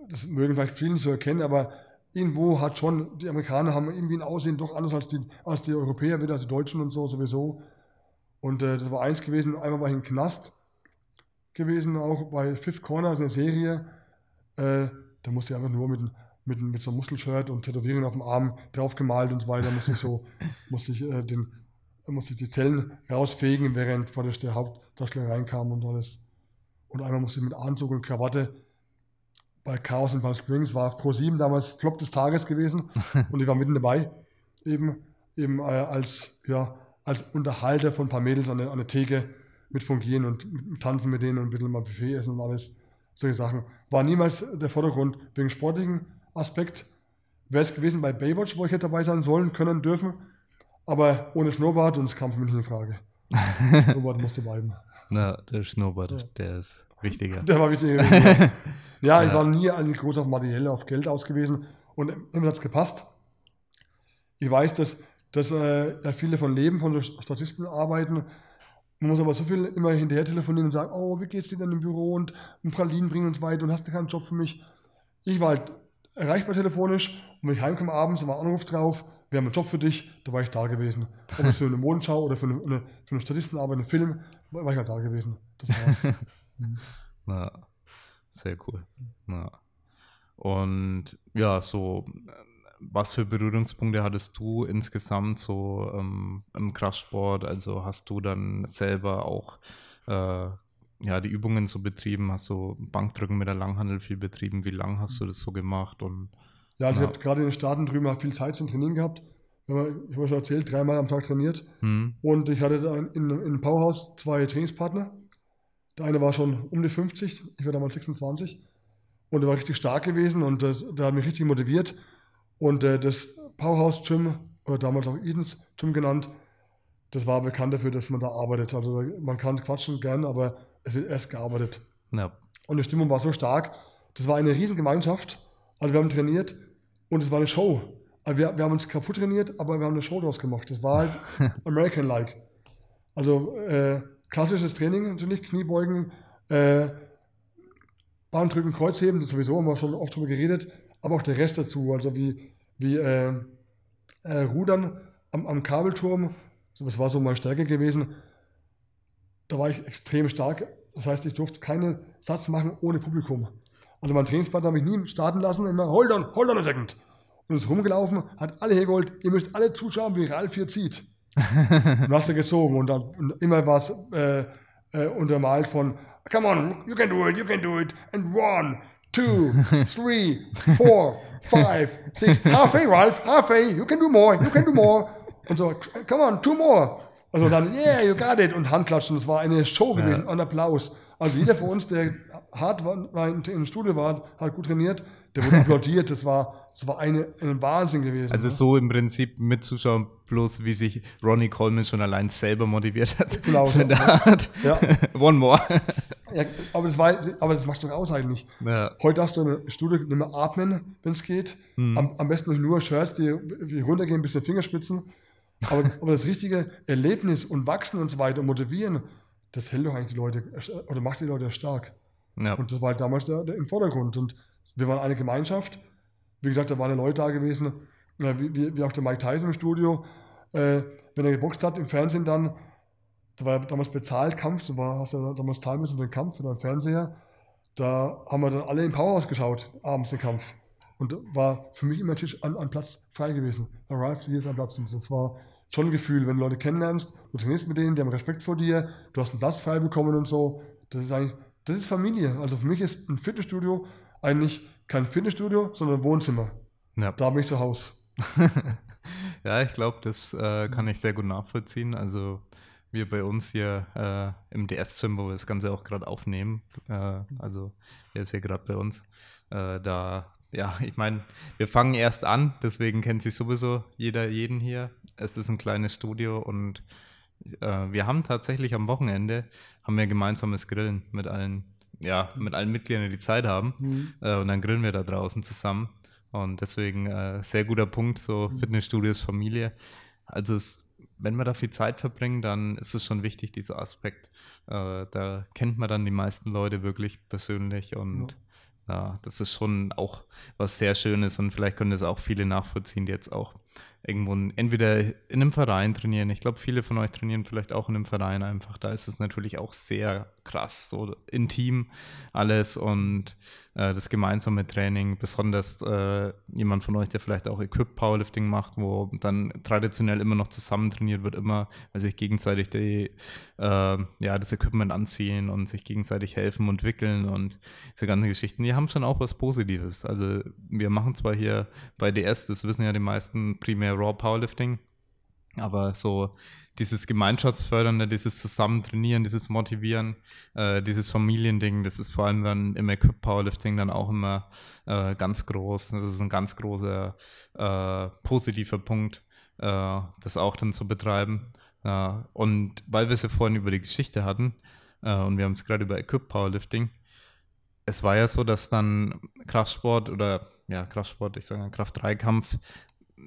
das mögen vielleicht viele nicht so erkennen, aber irgendwo hat schon, die Amerikaner haben irgendwie ein Aussehen doch anders als die, als die Europäer, wieder als die Deutschen und so sowieso. Und äh, das war eins gewesen, einmal war ich im Knast gewesen, auch bei Fifth Corner, das ist eine Serie. Äh, da musste ich einfach nur mit, mit, mit so einem Muskelshirt und Tätowierungen auf dem Arm draufgemalt und so weiter, musste ich so, musste ich äh, den, musste ich die Zellen rausfegen, während praktisch der Hauptdarsteller reinkam und alles. Und einmal musste ich mit Anzug und Krawatte bei Chaos in Palm Springs, war Pro 7 damals Flop des Tages gewesen und ich war mitten dabei, eben, eben äh, als, ja, als Unterhalter von ein paar Mädels an der, an der Theke mit fungieren und mit- tanzen mit denen und ein bisschen mal Buffet essen und alles, solche Sachen. War niemals der Vordergrund wegen sportlichen Aspekt. Wäre es gewesen bei Baywatch, wo ich hätte dabei sein sollen, können, dürfen, aber ohne Schnurrbart und es kam für mich nicht in Frage. Schnurrbart musste bleiben. na, der Schnurrbart, Ja. der ist wichtiger. Der war wichtig. gewesen, ja, ja ich war nie eigentlich groß auf Materielle, auf Geld ausgewiesen und immer hat es gepasst. Ich weiß, dass, dass äh, viele von leben, von Statisten arbeiten. Man muss aber so viel immer hinterher telefonieren und sagen, oh, wie geht's dir denn im Büro und ein Pralinen bringen und so weiter und hast du keinen Job für mich? Ich war halt erreichbar telefonisch und wenn ich heimkomme abends, war ein Anruf drauf, wir haben einen Job für dich, da war ich da gewesen. Ob es für eine Modenschau oder für eine, eine, für eine Statistenarbeit, einen Film, war ich halt da gewesen. Das war's. Na, sehr cool. Na. Und ja, so, was für Berührungspunkte hattest du insgesamt so ähm, im Kraftsport? Also hast du dann selber auch äh, ja, die Übungen so betrieben? Hast du Bankdrücken mit der Langhandel viel betrieben? Wie lange hast du das so gemacht? Und, Ja, also Ja. ich habe gerade in den Staaten drüben viel Zeit zum Trainieren gehabt. Ich habe schon erzählt, dreimal am Tag trainiert. hm, Und ich hatte da in, in, Powerhouse zwei Trainingspartner. Der eine war schon um die 50, ich war damals 26. Und er war richtig stark gewesen und das, der hat mich richtig motiviert. Und äh, das Powerhouse Gym, oder damals auch Edens Gym genannt, das war bekannt dafür, dass man da arbeitet. Also man kann quatschen gern, aber es wird erst gearbeitet. ja, Und die Stimmung war so stark. Das war eine riesen Gemeinschaft. Also wir haben trainiert und es war eine Show. Also wir, wir haben uns kaputt trainiert, aber wir haben eine Show draus gemacht. Das war halt American-like. Also äh, klassisches Training natürlich, Kniebeugen, äh, Bankdrücken, Kreuzheben, das sowieso haben wir schon oft drüber geredet, aber auch der Rest dazu, also wie, wie äh, äh, Rudern am, am Kabelturm, das war so meine Stärke gewesen. Da war ich extrem stark. Das heißt, ich durfte keinen Satz machen ohne Publikum. Also mein Trainingspartner habe ich nie starten lassen, immer hold on, hold on a second. Und ist rumgelaufen, hat alle hergeholt, ihr müsst alle zuschauen, wie Ralf hier zieht. und hast du gezogen und, dann, und immer war es äh, äh, untermalt von Come on, you can do it, you can do it. And one, two, three, four, five, six. Halfway, Ralph, halfway, you can do more, you can do more. Und so, come on, two more. Also dann, yeah, you got it. Und Handklatschen, das war eine Show gewesen, ein Applaus. Also jeder von uns, der hart war, war in, im Studio war, hat gut trainiert, der wurde applaudiert. Das war, das war eine, ein Wahnsinn gewesen. Also ne? so im Prinzip mitzuschauen, bloß wie sich Ronnie Coleman schon allein selber motiviert hat. Genau, So. Ja. One more. Ja, aber, das war, aber das machst du aus eigentlich. ja. Heute darfst du im Studio nicht mehr atmen, wenn es geht. Am, am besten nur Shirts, die, die runtergehen bis zu den Fingerspitzen. Aber, aber das richtige Erlebnis und Wachsen und so weiter und motivieren, das hält doch eigentlich die Leute oder macht die Leute stark. Ja. Und das war halt damals der, der im Vordergrund. Und wir waren eine Gemeinschaft. Wie gesagt, da waren ja Leute da gewesen, ja, wie, wie, wie auch der Mike Tyson im Studio. Äh, wenn er geboxt hat im Fernsehen dann, da war damals bezahlt Kampf, da war, hast du damals zahlen müssen für den Kampf, für den Fernseher. Da haben wir dann alle im Powerhouse geschaut, abends den Kampf. Und war für mich immer Tisch an, an Platz frei gewesen. Ralph, hier ist ein Platz. Und das war schon ein Gefühl, wenn du Leute kennenlernst, du trainierst mit denen, die haben Respekt vor dir, du hast einen Platz frei bekommen und so. Das ist eigentlich, das ist Familie. Also für mich ist ein Fitnessstudio eigentlich kein Fitnessstudio, sondern ein Wohnzimmer. Ja. Da bin ich zu Hause. Ja, ich glaube, das äh, kann ich sehr gut nachvollziehen. Also wir bei uns hier äh, im DS-Gym, wo wir das Ganze auch gerade aufnehmen, äh, also er ist hier gerade bei uns, äh, da, ja, ich meine, wir fangen erst an, deswegen kennt sich sowieso jeder jeden hier. Es ist ein kleines Studio und äh, wir haben tatsächlich am Wochenende, haben wir gemeinsames Grillen mit allen, ja, mit allen Mitgliedern, die Zeit haben. Äh, und dann grillen wir da draußen zusammen. Und deswegen äh, sehr guter Punkt, so Fitnessstudios, Familie. Also es, wenn wir da viel Zeit verbringen, dann ist es schon wichtig, dieser Aspekt. Äh, da kennt man dann die meisten Leute wirklich persönlich und ja. das ist schon auch was sehr Schönes und vielleicht können das auch viele nachvollziehen, die jetzt auch irgendwo entweder in einem Verein trainieren. Ich glaube, viele von euch trainieren vielleicht auch in einem Verein einfach. Da ist es natürlich auch sehr krass, so intim alles und äh, das gemeinsame Training, besonders äh, jemand von euch, der vielleicht auch Equip Powerlifting macht, wo dann traditionell immer noch zusammen trainiert wird, immer, weil sich gegenseitig die, äh, ja, das Equipment anziehen und sich gegenseitig helfen und wickeln und diese ganzen Geschichten, die haben schon auch was Positives. Also wir machen zwar hier bei DS, das wissen ja die meisten, primär Raw Powerlifting, aber so dieses Gemeinschaftsfördernde, dieses Zusammentrainieren, dieses Motivieren, äh, dieses Familiending, das ist vor allem dann im Equip Powerlifting dann auch immer äh, ganz groß. Das ist ein ganz großer äh, positiver Punkt, äh, das auch dann zu betreiben. Äh, und weil wir es ja vorhin über die Geschichte hatten, äh, und wir haben es gerade über Equip Powerlifting, es war ja so, dass dann Kraftsport oder ja, Kraftsport, ich sage Kraft-3-Kampf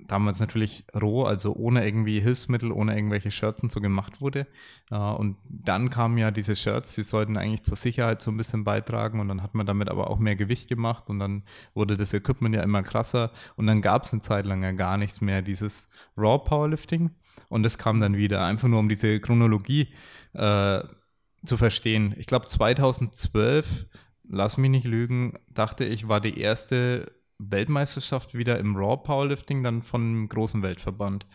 damals natürlich roh, also ohne irgendwie Hilfsmittel, ohne irgendwelche Shirts und so gemacht wurde. Äh, und dann kamen ja diese Shirts, die sollten eigentlich zur Sicherheit so ein bisschen beitragen. Und dann hat man damit aber auch mehr Gewicht gemacht. Und dann wurde das Equipment ja immer krasser. Und dann gab es eine Zeit lang ja gar nichts mehr, dieses Raw Powerlifting. Und das kam dann wieder, einfach nur um diese Chronologie äh, zu verstehen. Ich glaube 2012, lass mich nicht lügen, dachte ich, war die erste Weltmeisterschaft wieder im Raw Powerlifting, dann vom großen Weltverband.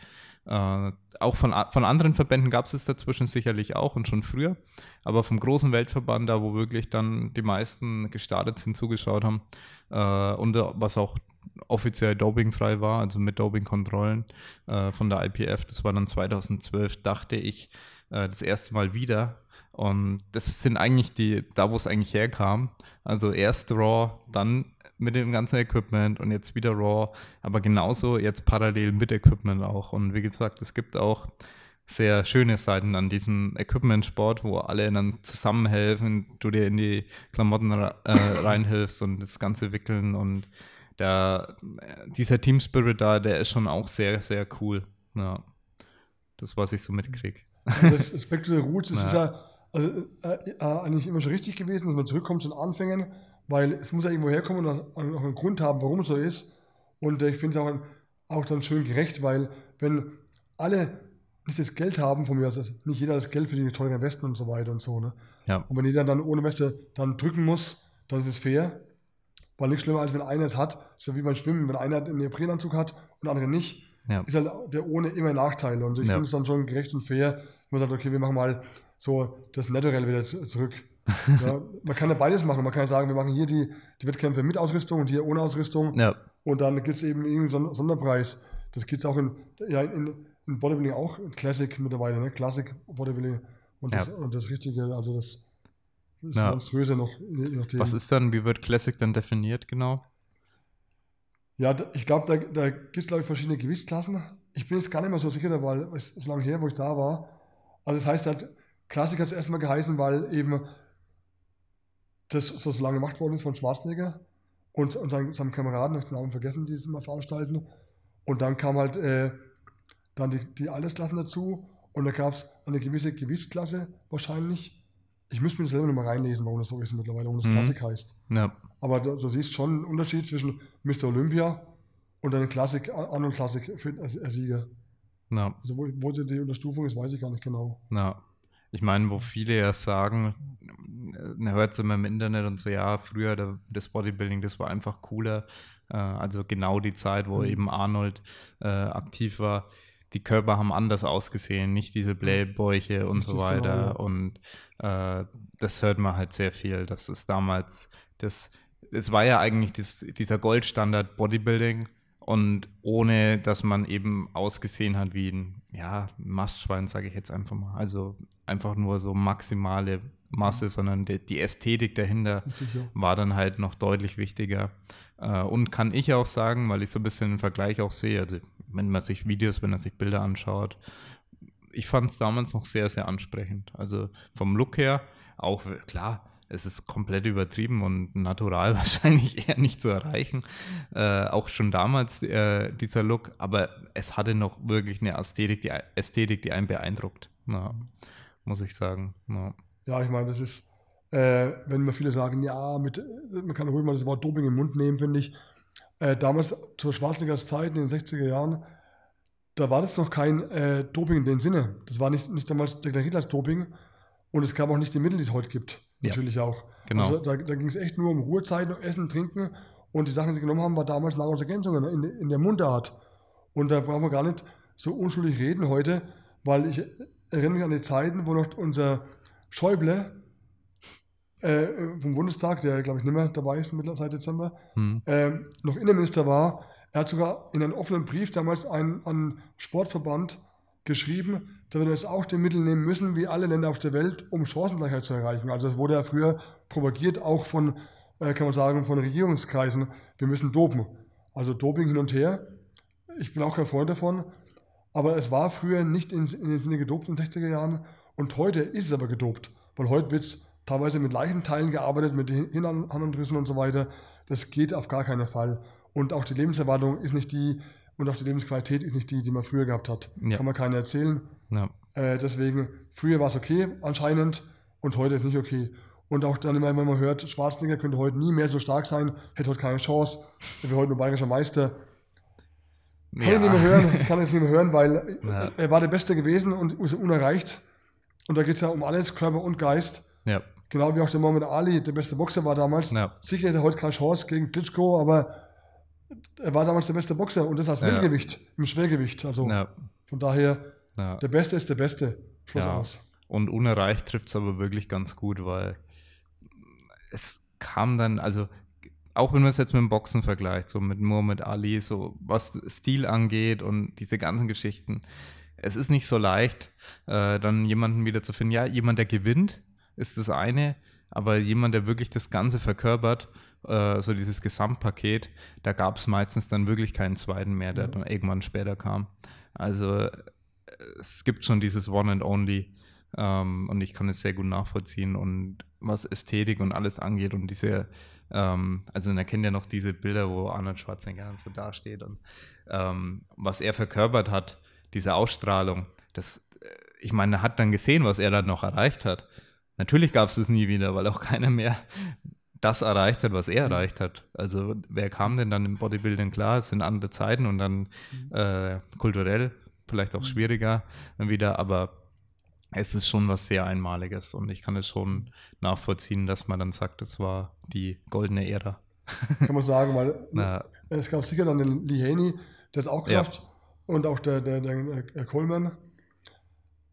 Äh, auch von, von anderen Verbänden gab es es dazwischen sicherlich auch und schon früher, aber vom großen Weltverband, da wo wirklich dann die meisten gestartet sind, zugeschaut haben äh, und was auch offiziell dopingfrei war, also mit Dopingkontrollen äh, von der IPF, das war dann 2012, dachte ich, äh, das erste Mal wieder. Und das sind eigentlich die, da wo es eigentlich herkam. Also erst Raw, dann mit dem ganzen Equipment und jetzt wieder Raw, aber genauso jetzt parallel mit Equipment auch. Und wie gesagt, es gibt auch sehr schöne Seiten an diesem Equipment-Sport, wo alle dann zusammenhelfen, du dir in die Klamotten äh, reinhilfst und das Ganze wickeln und der, dieser Team Spirit da, der ist schon auch sehr, sehr cool. Ja. Das, was ich so mitkriege. Das Aspekt der Roots ja. ist ja also, äh, äh, eigentlich immer schon richtig gewesen, dass man zurückkommt zu den Anfängen weil es muss ja irgendwo herkommen und auch einen Grund haben, warum es so ist. Und ich finde es auch, auch dann schön gerecht, weil wenn alle nicht das Geld haben von mir, also nicht jeder das Geld für die teuren Westen und so weiter und so. Ne? Ja. Und wenn jeder dann ohne Weste dann drücken muss, dann ist es fair. Weil nichts schlimmer, als wenn einer es hat. ja wie beim Schwimmen, wenn einer einen Neoprenanzug hat und der andere nicht, ja. ist halt der ohne immer Nachteile. Und ich ja. finde es dann schon gerecht und fair, wenn man sagt, okay, wir machen mal so das Naturell wieder zurück. Ja, man kann ja beides machen. Man kann ja sagen, wir machen hier die, die Wettkämpfe mit Ausrüstung und hier ohne Ausrüstung. Ja. Und dann gibt es eben irgendeinen Sonderpreis. Das gibt es auch in, ja, in, in, Bodybuilding auch, Classic mittlerweile, ne? Classic Bodybuilding. Und das, und das Richtige, also das ist ja. monströse noch. Was ist dann, wie wird Classic dann definiert genau? Ja, ich glaube, da, da gibt es, glaube ich, verschiedene Gewichtsklassen. Ich bin jetzt gar nicht mehr so sicher, weil es ist so lange her, wo ich da war. Also das heißt halt, Classic hat es erstmal geheißen, weil eben das so, so lange gemacht worden ist von Schwarzenegger und, und seinen, seinem Kameraden, ich habe den Namen vergessen, die es mal veranstalten. Und dann kam halt äh, dann die, die Altersklassen dazu und da gab es eine gewisse Gewichtsklasse wahrscheinlich. Ich müsste mir selber nochmal reinlesen, warum das so ist mittlerweile, warum das mhm. Klassik heißt. Ja. Aber da, du siehst schon einen Unterschied zwischen Mr. Olympia und einem Klassik, Arnold Klassik Sieger. Ja. Also wo, wo die Unterstufung ist, weiß ich gar nicht genau. Ja. Ich meine, wo viele ja sagen, man hört es immer im Internet und so, ja, früher der, das Bodybuilding, das war einfach cooler. Äh, also genau die Zeit, wo mhm. eben Arnold äh, aktiv war. Die Körper haben anders ausgesehen, nicht diese Blähbäuche und so weiter. Genau. Und äh, das hört man halt sehr viel. Das ist damals, das, es war ja eigentlich das, dieser Goldstandard Bodybuilding und ohne, dass man eben ausgesehen hat wie ein, ja, Mastschwein, sage ich jetzt einfach mal. Also einfach nur so maximale Masse, mhm. sondern die, die Ästhetik dahinter war dann halt noch deutlich wichtiger. Äh, und kann ich auch sagen, weil ich so ein bisschen den Vergleich auch sehe, also wenn man sich Videos, wenn man sich Bilder anschaut, ich fand es damals noch sehr, sehr ansprechend. Also vom Look her, auch klar, es ist komplett übertrieben und natural wahrscheinlich eher nicht zu erreichen. Äh, auch schon damals äh, dieser Look, aber es hatte noch wirklich eine Ästhetik, die, Ästhetik, die einen beeindruckt, ja, muss ich sagen. Ja, ja ich meine, das ist, äh, wenn mir viele sagen, ja, mit, man kann ruhig mal das Wort Doping im Mund nehmen, finde ich. Äh, damals zur Schwarzeneggers Zeit in den 60er Jahren, da war das noch kein äh, Doping in dem Sinne. Das war nicht, nicht damals deklariert als Doping und es gab auch nicht die Mittel, die es heute gibt natürlich ja, auch. Genau. Also da, da ging es echt nur um Ruhezeiten, Essen, Trinken und die Sachen, die sie genommen haben, war damals Nahrungsergänzungen in, in der Mundart. Und da brauchen wir gar nicht so unschuldig reden heute, weil ich erinnere mich an die Zeiten, wo noch unser Schäuble äh, vom Bundestag, der glaube ich nicht mehr dabei ist seit Dezember, hm. äh, noch Innenminister war. Er hat sogar in einem offenen Brief damals einen, an Sportverband geschrieben, da wir jetzt auch die Mittel nehmen müssen, wie alle Länder auf der Welt, um Chancengleichheit zu erreichen. Also das wurde ja früher propagiert, auch von, äh, kann man sagen, von Regierungskreisen. Wir müssen dopen. Also Doping hin und her. Ich bin auch kein Freund davon. Aber es war früher nicht in, in dem Sinne gedopt in den 60er Jahren. Und heute ist es aber gedopt. Weil heute wird es teilweise mit Leichenteilen gearbeitet, mit Hirnhandrüssen und so weiter. Das geht auf gar keinen Fall. Und auch die Lebenserwartung ist nicht die, und auch die Lebensqualität ist nicht die, die man früher gehabt hat. Ja. Kann man keiner erzählen. Ja. Äh, deswegen, früher war es okay anscheinend und heute ist nicht okay. Und auch dann, wenn man hört, Schwarzenegger könnte heute nie mehr so stark sein, hätte heute keine Chance, er wäre heute nur bayerischer Meister. Kann ja. ich nicht mehr hören, kann ich nicht mehr hören, weil ja. er war der Beste gewesen und ist unerreicht. Und da geht es ja um alles, Körper und Geist. Ja. Genau wie auch der Mohamed Ali, der beste Boxer war damals. Sicher hätte er heute keine Chance gegen Klitschko, aber er war damals der beste Boxer und das als Ja. Mittelgewicht, im Schwergewicht. Also Ja, von daher, ja. der Beste ist der Beste. Schluss Ja. aus. Und unerreicht trifft es aber wirklich ganz gut, weil es kam dann, also auch wenn man es jetzt mit dem Boxen vergleicht, so mit Muhammad Ali, so was Stil angeht und diese ganzen Geschichten, es ist nicht so leicht, äh, dann jemanden wieder zu finden. Ja, jemand, der gewinnt, ist das eine, aber jemand, der wirklich das Ganze verkörpert, äh, so dieses Gesamtpaket, da gab es meistens dann wirklich keinen zweiten mehr, der Ja. dann irgendwann später kam. Also äh, es gibt schon dieses One and Only ähm, und ich kann es sehr gut nachvollziehen und was Ästhetik und alles angeht und diese, ähm, also man kennt ja noch diese Bilder, wo Arnold Schwarzenegger so dasteht und ähm, was er verkörpert hat, diese Ausstrahlung, das, äh, ich meine, er hat dann gesehen, was er dann noch erreicht hat. Natürlich gab es das nie wieder, weil auch keiner mehr das erreicht hat, was er erreicht hat. Also wer kam denn dann im Bodybuilding klar? Es sind andere Zeiten und dann äh, kulturell vielleicht auch schwieriger wieder, aber es ist schon was sehr Einmaliges und ich kann es schon nachvollziehen, dass man dann sagt, das war die goldene Ära. Kann man sagen, weil Na, es gab sicher dann den Lee Haney, der es auch Ja. geschafft. Und auch der, der, der, der Coleman.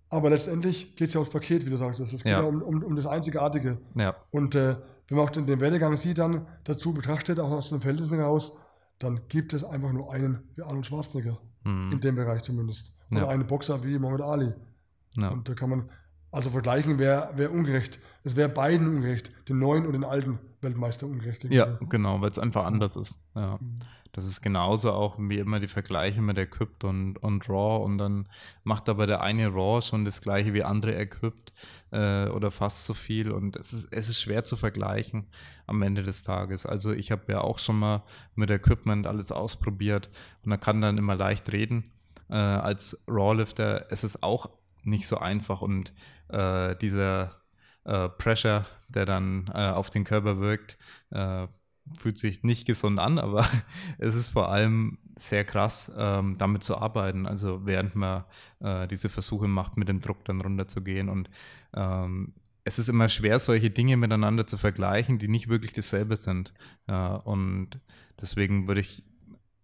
Aber letztendlich geht es ja ums Paket, wie du sagst. Es geht Ja. ja, um, um, um das Einzigartige. ja, Und äh, wenn man auch den, den Werdegang sieht, dann dazu betrachtet, auch aus den Verhältnissen heraus, dann gibt es einfach nur einen wie Arnold Schwarzenegger. hm, In dem Bereich zumindest. Oder Ja. einen Boxer wie Muhammad Ali. ja, Und da kann man, also vergleichen wäre wär ungerecht. Es wäre beiden ungerecht. Den neuen und den alten Weltmeister ungerecht. ja, genau, weil es einfach anders ist. Ja. Mhm. Das ist genauso auch wie immer die Vergleiche mit Equipped und, und Raw und dann macht aber der eine Raw schon das gleiche wie andere Equipped äh, oder fast so viel und es ist, es ist schwer zu vergleichen am Ende des Tages. Also ich habe ja auch schon mal mit Equipment alles ausprobiert und man kann dann immer leicht reden. Äh, als Rawlifter es ist auch nicht so einfach und äh, dieser äh, Pressure, der dann äh, auf den Körper wirkt, äh, fühlt sich nicht gesund an, aber es ist vor allem sehr krass, ähm, damit zu arbeiten. Also während man äh, diese Versuche macht, mit dem Druck dann runterzugehen. Und ähm, es ist immer schwer, solche Dinge miteinander zu vergleichen, die nicht wirklich dasselbe sind. Ja, und deswegen würde ich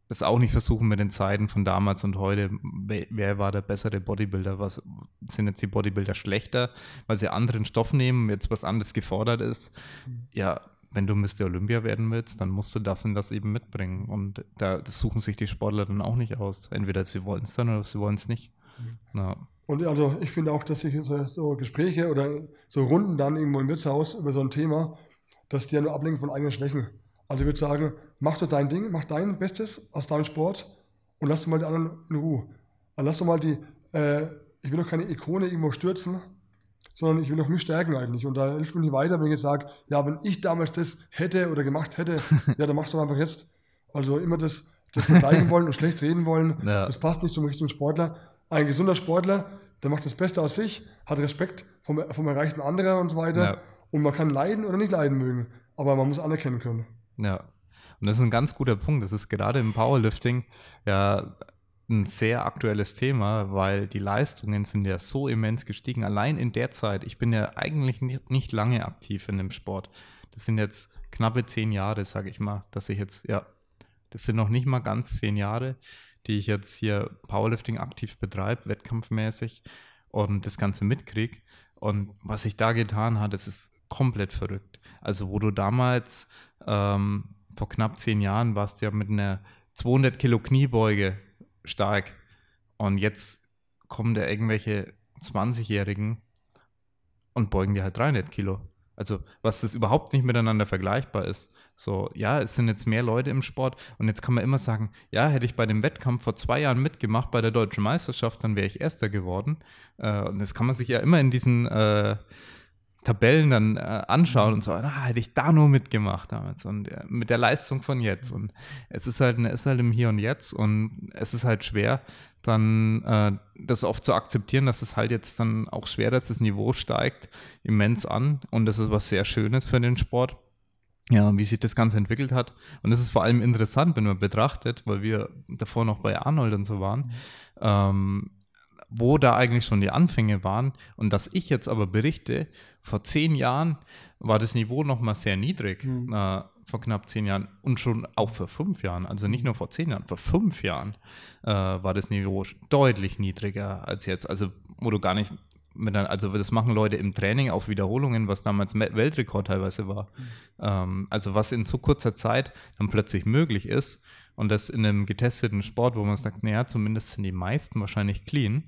es auch nicht versuchen mit den Zeiten von damals und heute. Wer, wer war der bessere Bodybuilder? Was sind jetzt die Bodybuilder schlechter, weil sie anderen Stoff nehmen, jetzt was anderes gefordert ist? Ja, wenn du Mr. Olympia werden willst, dann musst du das und das eben mitbringen. Und da das suchen sich die Sportler dann auch nicht aus. Entweder sie wollen es dann oder sie wollen es nicht. Ja, Und also ich finde auch, dass sich so, so Gespräche oder so Runden dann irgendwo im Wirtshaus über so ein Thema, dass die ja nur ablenken von eigenen Schwächen. Also ich würde sagen, mach doch dein Ding, mach dein Bestes aus deinem Sport und lass doch mal die anderen in Ruhe. Also lass doch mal die, äh, ich will doch keine Ikone irgendwo stürzen, sondern ich will doch mich stärken eigentlich. Und da hilft mir nicht weiter, wenn ich jetzt sage, ja, wenn ich damals das hätte oder gemacht hätte, ja, dann machst du einfach jetzt. Also immer das, das vergleichen wollen und schlecht reden wollen, Ja. das passt nicht zum richtigen Sportler. Ein gesunder Sportler, der macht das Beste aus sich, hat Respekt vom, vom Erreichten anderer und so weiter. Ja. Und man kann leiden oder nicht leiden mögen, aber man muss anerkennen können. Ja, und das ist ein ganz guter Punkt. Das ist gerade im Powerlifting ja ein sehr aktuelles Thema, weil die Leistungen sind ja so immens gestiegen. Allein in der Zeit, ich bin ja eigentlich nicht, nicht lange aktiv in dem Sport. Das sind jetzt knappe zehn Jahre, sage ich mal, dass ich jetzt, ja, das sind noch nicht mal ganz zehn Jahre, die ich jetzt hier Powerlifting aktiv betreibe, wettkampfmäßig und das Ganze mitkriege. Und was sich da getan hat, das ist komplett verrückt. Also wo du damals ähm, vor knapp zehn Jahren warst ja mit einer 200 Kilo Kniebeuge stark und jetzt kommen da irgendwelche 20-Jährigen und beugen dir halt 300 Kilo. Also was das überhaupt nicht miteinander vergleichbar ist. So, ja, es sind jetzt mehr Leute im Sport und jetzt kann man immer sagen, ja, hätte ich bei dem Wettkampf vor zwei Jahren mitgemacht bei der deutschen Meisterschaft, dann wäre ich Erster geworden. Äh, und das kann man sich ja immer in diesen äh, Tabellen dann äh, anschauen und so, ah, hätte ich da nur mitgemacht damals und äh, mit der Leistung von jetzt. Und es ist halt, es ist halt im Hier und Jetzt und es ist halt schwer, dann äh, das oft zu akzeptieren, dass es halt jetzt dann auch schwer, dass das Niveau steigt immens an und das ist was sehr Schönes für den Sport. Ja, wie sich das Ganze entwickelt hat. Und es ist vor allem interessant, wenn man betrachtet, weil wir davor noch bei Arnold und so waren, ähm, wo da eigentlich schon die Anfänge waren und dass ich jetzt aber berichte, vor zehn Jahren war das Niveau noch mal sehr niedrig. Mhm. Äh, vor knapp zehn Jahren und schon auch vor fünf Jahren, also nicht nur vor zehn Jahren, vor fünf Jahren äh, war das Niveau deutlich niedriger als jetzt. Also, wo du gar nicht mit einer, also das machen Leute im Training auf Wiederholungen, was damals Weltrekord teilweise war. Ähm, also was in so kurzer Zeit dann plötzlich möglich ist und das in einem getesteten Sport, wo man sagt, naja, zumindest sind die meisten wahrscheinlich clean,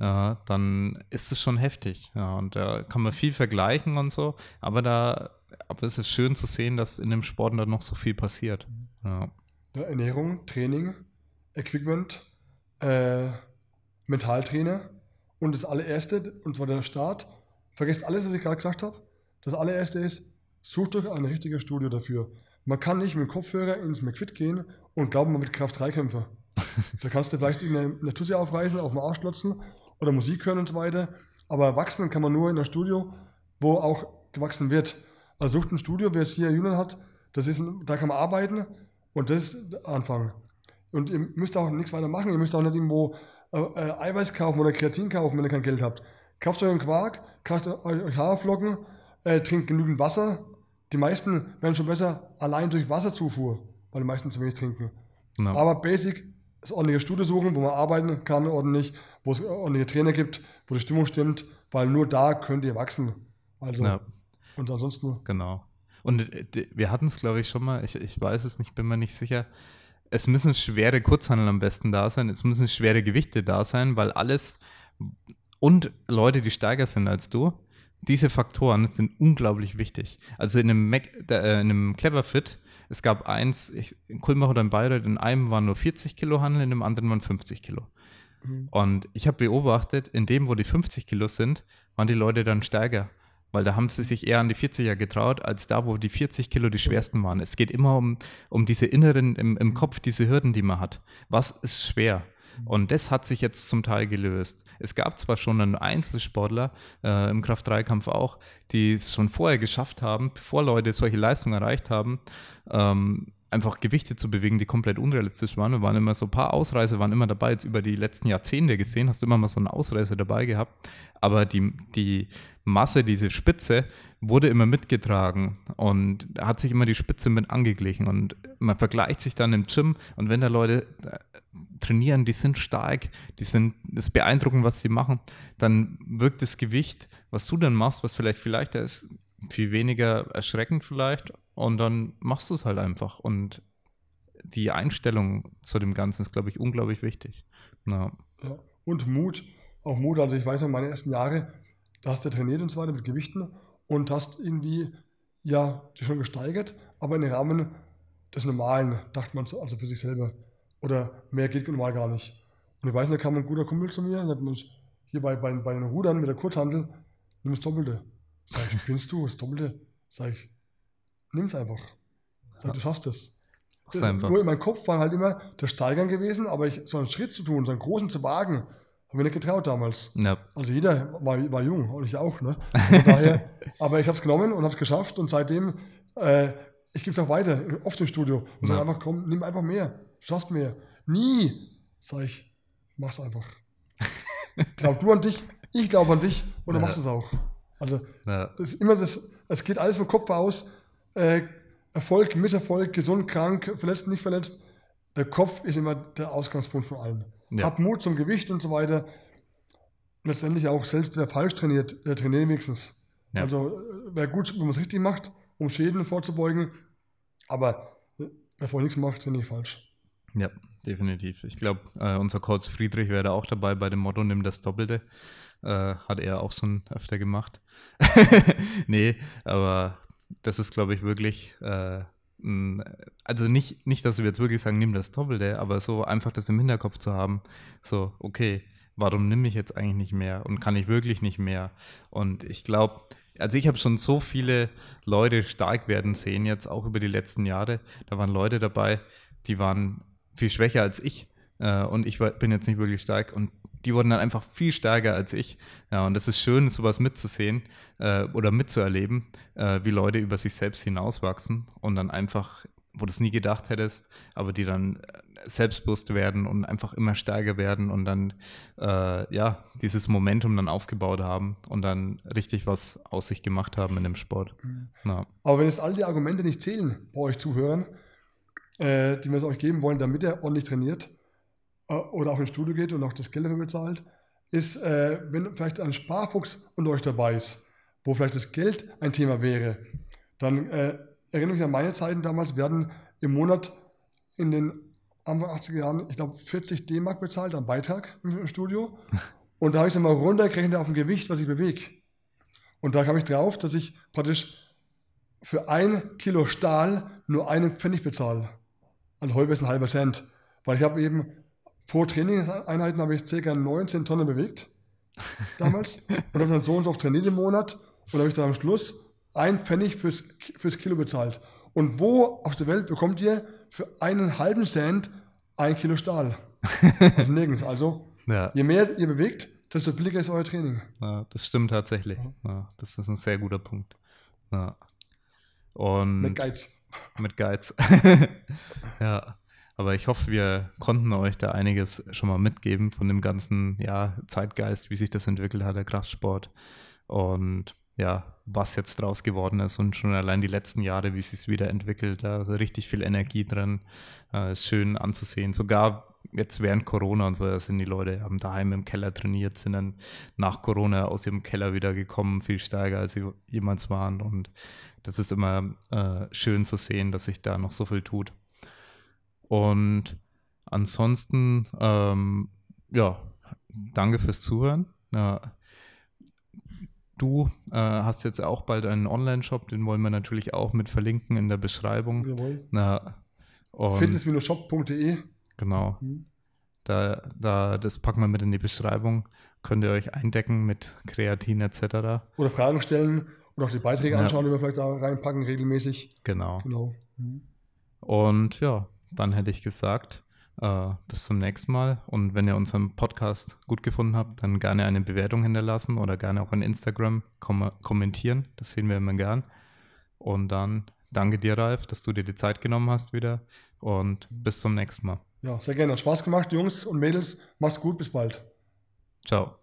äh, dann ist es schon heftig. Ja, und da kann man viel vergleichen und so, aber da, aber es ist schön zu sehen, dass in dem Sport dann noch so viel passiert. Ja. Ja, Ernährung, Training, Equipment, äh, Mentaltrainer und das allererste, und zwar der Start, vergesst alles, was ich gerade gesagt habe. Das allererste ist, sucht euch ein richtiges Studio dafür. Man kann nicht mit dem Kopfhörer ins McFit gehen und glauben, man wird Kraft-3-Kämpfer. da kannst du vielleicht eine, eine Tussi aufreißen, auf den Arsch klotzen oder Musik hören und so weiter. Aber wachsen kann man nur in einem Studio, wo auch gewachsen wird. Also sucht ein Studio, wer es hier in Julian hat, das ist ein, da kann man arbeiten und das ist der Anfang. Und ihr müsst auch nichts weiter machen. Ihr müsst auch nicht irgendwo äh, äh, Eiweiß kaufen oder Kreatin kaufen, wenn ihr kein Geld habt. Kauft euch einen Quark, kauft euch Haferflocken, äh, trinkt genügend Wasser. Die meisten werden schon besser allein durch Wasserzufuhr, weil die meisten zu wenig trinken. Ja. Aber basic das ordentliche Studio suchen, wo man arbeiten kann ordentlich, wo es ordentliche Trainer gibt, wo die Stimmung stimmt, weil nur da könnt ihr wachsen. Also, Ja. und ansonsten, Genau. Und äh, wir hatten es, glaube ich, schon mal, ich, ich weiß es nicht, bin mir nicht sicher. Es müssen schwere Kurzhandel am besten da sein, es müssen schwere Gewichte da sein, weil alles und Leute, die stärker sind als du, diese Faktoren sind unglaublich wichtig. Also in einem, Mac, äh, in einem Clever Fit, es gab eins, ich, in Kulmbach oder in Bayreuth, in einem waren nur 40 Kilo Handel, in dem anderen waren 50 Kilo. Und ich habe beobachtet, in dem, wo die 50 Kilo sind, waren die Leute dann stärker. Weil da haben sie sich eher an die 40er getraut, als da, wo die 40 Kilo die schwersten waren. Es geht immer um, um diese inneren, im, im Kopf, diese Hürden, die man hat. Was ist schwer? Und das hat sich jetzt zum Teil gelöst. Es gab zwar schon einen Einzelsportler, äh, im Kraft-3-Kampf auch, die es schon vorher geschafft haben, bevor Leute solche Leistungen erreicht haben, ähm, einfach Gewichte zu bewegen, die komplett unrealistisch waren. Wir waren immer so ein paar Ausreißer, waren immer dabei, jetzt über die letzten Jahrzehnte gesehen, hast du immer mal so einen Ausreißer dabei gehabt. Aber die, die Masse, diese Spitze, wurde immer mitgetragen und hat sich immer die Spitze mit angeglichen. Und man vergleicht sich dann im Gym und wenn da Leute äh, trainieren, die sind stark, die sind, ist beeindruckend, was sie machen, dann wirkt das Gewicht, was du dann machst, was vielleicht viel leichter ist, viel weniger erschreckend vielleicht und dann machst du es halt einfach und die Einstellung zu dem Ganzen ist, glaube ich, unglaublich wichtig. Ja. Ja. Und Mut, auch Mut. Also ich weiß noch, meine ersten Jahre, da hast du trainiert und so weiter mit Gewichten und hast irgendwie, ja, dich schon gesteigert, aber in den Rahmen des Normalen, dachte man so, also für sich selber. Oder mehr geht normal gar nicht. Und ich weiß, da kam ein guter Kumpel zu mir und hat uns hier bei, bei, bei den Rudern mit der Kurzhandel, nimm das Doppelte. Sag ich, spinnst du, das Doppelte? Sag ich, nimm's einfach. Sag, du schaffst es. Das, einfach. nur in meinem Kopf war halt immer der Steigern gewesen, aber ich, so einen Schritt zu tun, so einen großen zu wagen, habe ich nicht getraut damals. Ja, Also jeder war, war jung und ich auch. Ne? Daher, aber ich habe es genommen und habe es geschafft und seitdem, äh, ich gebe es auch weiter, oft im Studio und sage einfach, komm, nimm einfach mehr, du schaffst mehr. Nie, sage ich, mach's einfach. Glaub du an dich, ich glaube an dich und dann Ja. machst du es auch. Also ja, das ist immer das, es geht alles vom Kopf aus. Äh, Erfolg, Misserfolg, gesund, krank, verletzt, nicht verletzt. Der Kopf ist immer der Ausgangspunkt von allem. Ja. Hab Mut zum Gewicht und so weiter. Letztendlich auch selbst, wer falsch trainiert, der trainiert wenigstens. Ja. Also äh, wäre gut, wenn man es richtig macht, um Schäden vorzubeugen. Aber äh, wer vorher nichts macht, trainiert falsch. ja, definitiv. Ich glaube, äh, unser Coach Friedrich wäre da auch dabei bei dem Motto, nimm das Doppelte. Äh, hat er auch schon öfter gemacht. nee, aber das ist, glaube ich, wirklich, äh, also nicht, nicht, dass wir jetzt wirklich sagen, nimm das Doppelte, aber so einfach das im Hinterkopf zu haben, so, okay, warum nimm ich jetzt eigentlich nicht mehr und kann ich wirklich nicht mehr? Und ich glaube, also ich habe schon so viele Leute stark werden sehen, jetzt auch über die letzten Jahre. Da waren Leute dabei, die waren viel schwächer als ich. Äh, und ich war, bin jetzt nicht wirklich stark. Und die wurden dann einfach viel stärker als ich. Ja, und das ist schön, sowas mitzusehen äh, oder mitzuerleben, äh, wie Leute über sich selbst hinauswachsen und dann einfach wo du es nie gedacht hättest, aber die dann äh, selbstbewusst werden und einfach immer stärker werden und dann äh, ja dieses Momentum dann aufgebaut haben und dann richtig was aus sich gemacht haben in dem Sport. Mhm. Ja. Aber wenn jetzt all die Argumente nicht zählen bei euch Zuhörern, äh, die wir es euch geben wollen, damit ihr ordentlich trainiert oder auch ins Studio geht und auch das Geld dafür bezahlt, ist, äh, wenn vielleicht ein Sparfuchs unter euch dabei ist, wo vielleicht das Geld ein Thema wäre, dann äh, erinnere mich an meine Zeiten damals, wir hatten im Monat in den Anfang 80er Jahren, ich glaube, 40 D-Mark bezahlt am Beitrag im, Studio. Und da habe ich es mal runtergerechnet auf dem Gewicht, was ich bewege. Und da kam ich drauf, dass ich praktisch für ein Kilo Stahl nur einen Pfennig bezahle. Also heute ist ein halber Cent. Weil ich habe eben pro Trainingseinheiten habe ich ca. 19 Tonnen bewegt. Damals. und habe dann so und so oft trainiert im Monat. Und habe ich dann am Schluss ein Pfennig fürs, fürs Kilo bezahlt. Und wo auf der Welt bekommt ihr für einen halben Cent ein Kilo Stahl? Also nirgends. Also, Ja. je mehr ihr bewegt, desto billiger ist euer Training. Ja, das stimmt tatsächlich. Ja, das ist ein sehr guter Punkt. Und Mit Geiz. mit Geiz. ja, aber ich hoffe, wir konnten euch da einiges schon mal mitgeben von dem ganzen ja, Zeitgeist, wie sich das entwickelt hat, der Kraftsport. Und ja, was jetzt draus geworden ist und schon allein die letzten Jahre, wie es sich wieder entwickelt, da ist richtig viel Energie drin. Äh, schön anzusehen. Sogar jetzt während Corona und so, da sind die Leute, haben daheim im Keller trainiert, sind dann nach Corona aus ihrem Keller wieder gekommen, viel stärker als sie jemals waren. Und das ist immer äh, schön zu sehen, dass sich da noch so viel tut. Und ansonsten, ähm, ja, danke fürs Zuhören. Ja, du äh, hast jetzt auch bald einen Online-Shop, den wollen wir natürlich auch mit verlinken in der Beschreibung. Jawohl. Na, Fitness-shop.de. genau, Mhm. da, da, das packen wir mit in die Beschreibung. Könnt ihr euch eindecken mit Kreatin etc. Oder Fragen stellen oder auch die Beiträge Ja. anschauen, die wir vielleicht da reinpacken, regelmäßig. Genau. Genau. Mhm. Und ja, dann hätte ich gesagt, äh, bis zum nächsten Mal. Und wenn ihr unseren Podcast gut gefunden habt, dann gerne eine Bewertung hinterlassen oder gerne auch in Instagram kom kommentieren. Das sehen wir immer gern. Und dann danke dir, Ralf, dass du dir die Zeit genommen hast wieder. Und bis zum nächsten Mal. Ja, sehr gerne. Hat Spaß gemacht, Jungs und Mädels. Macht's gut, bis bald. Ciao.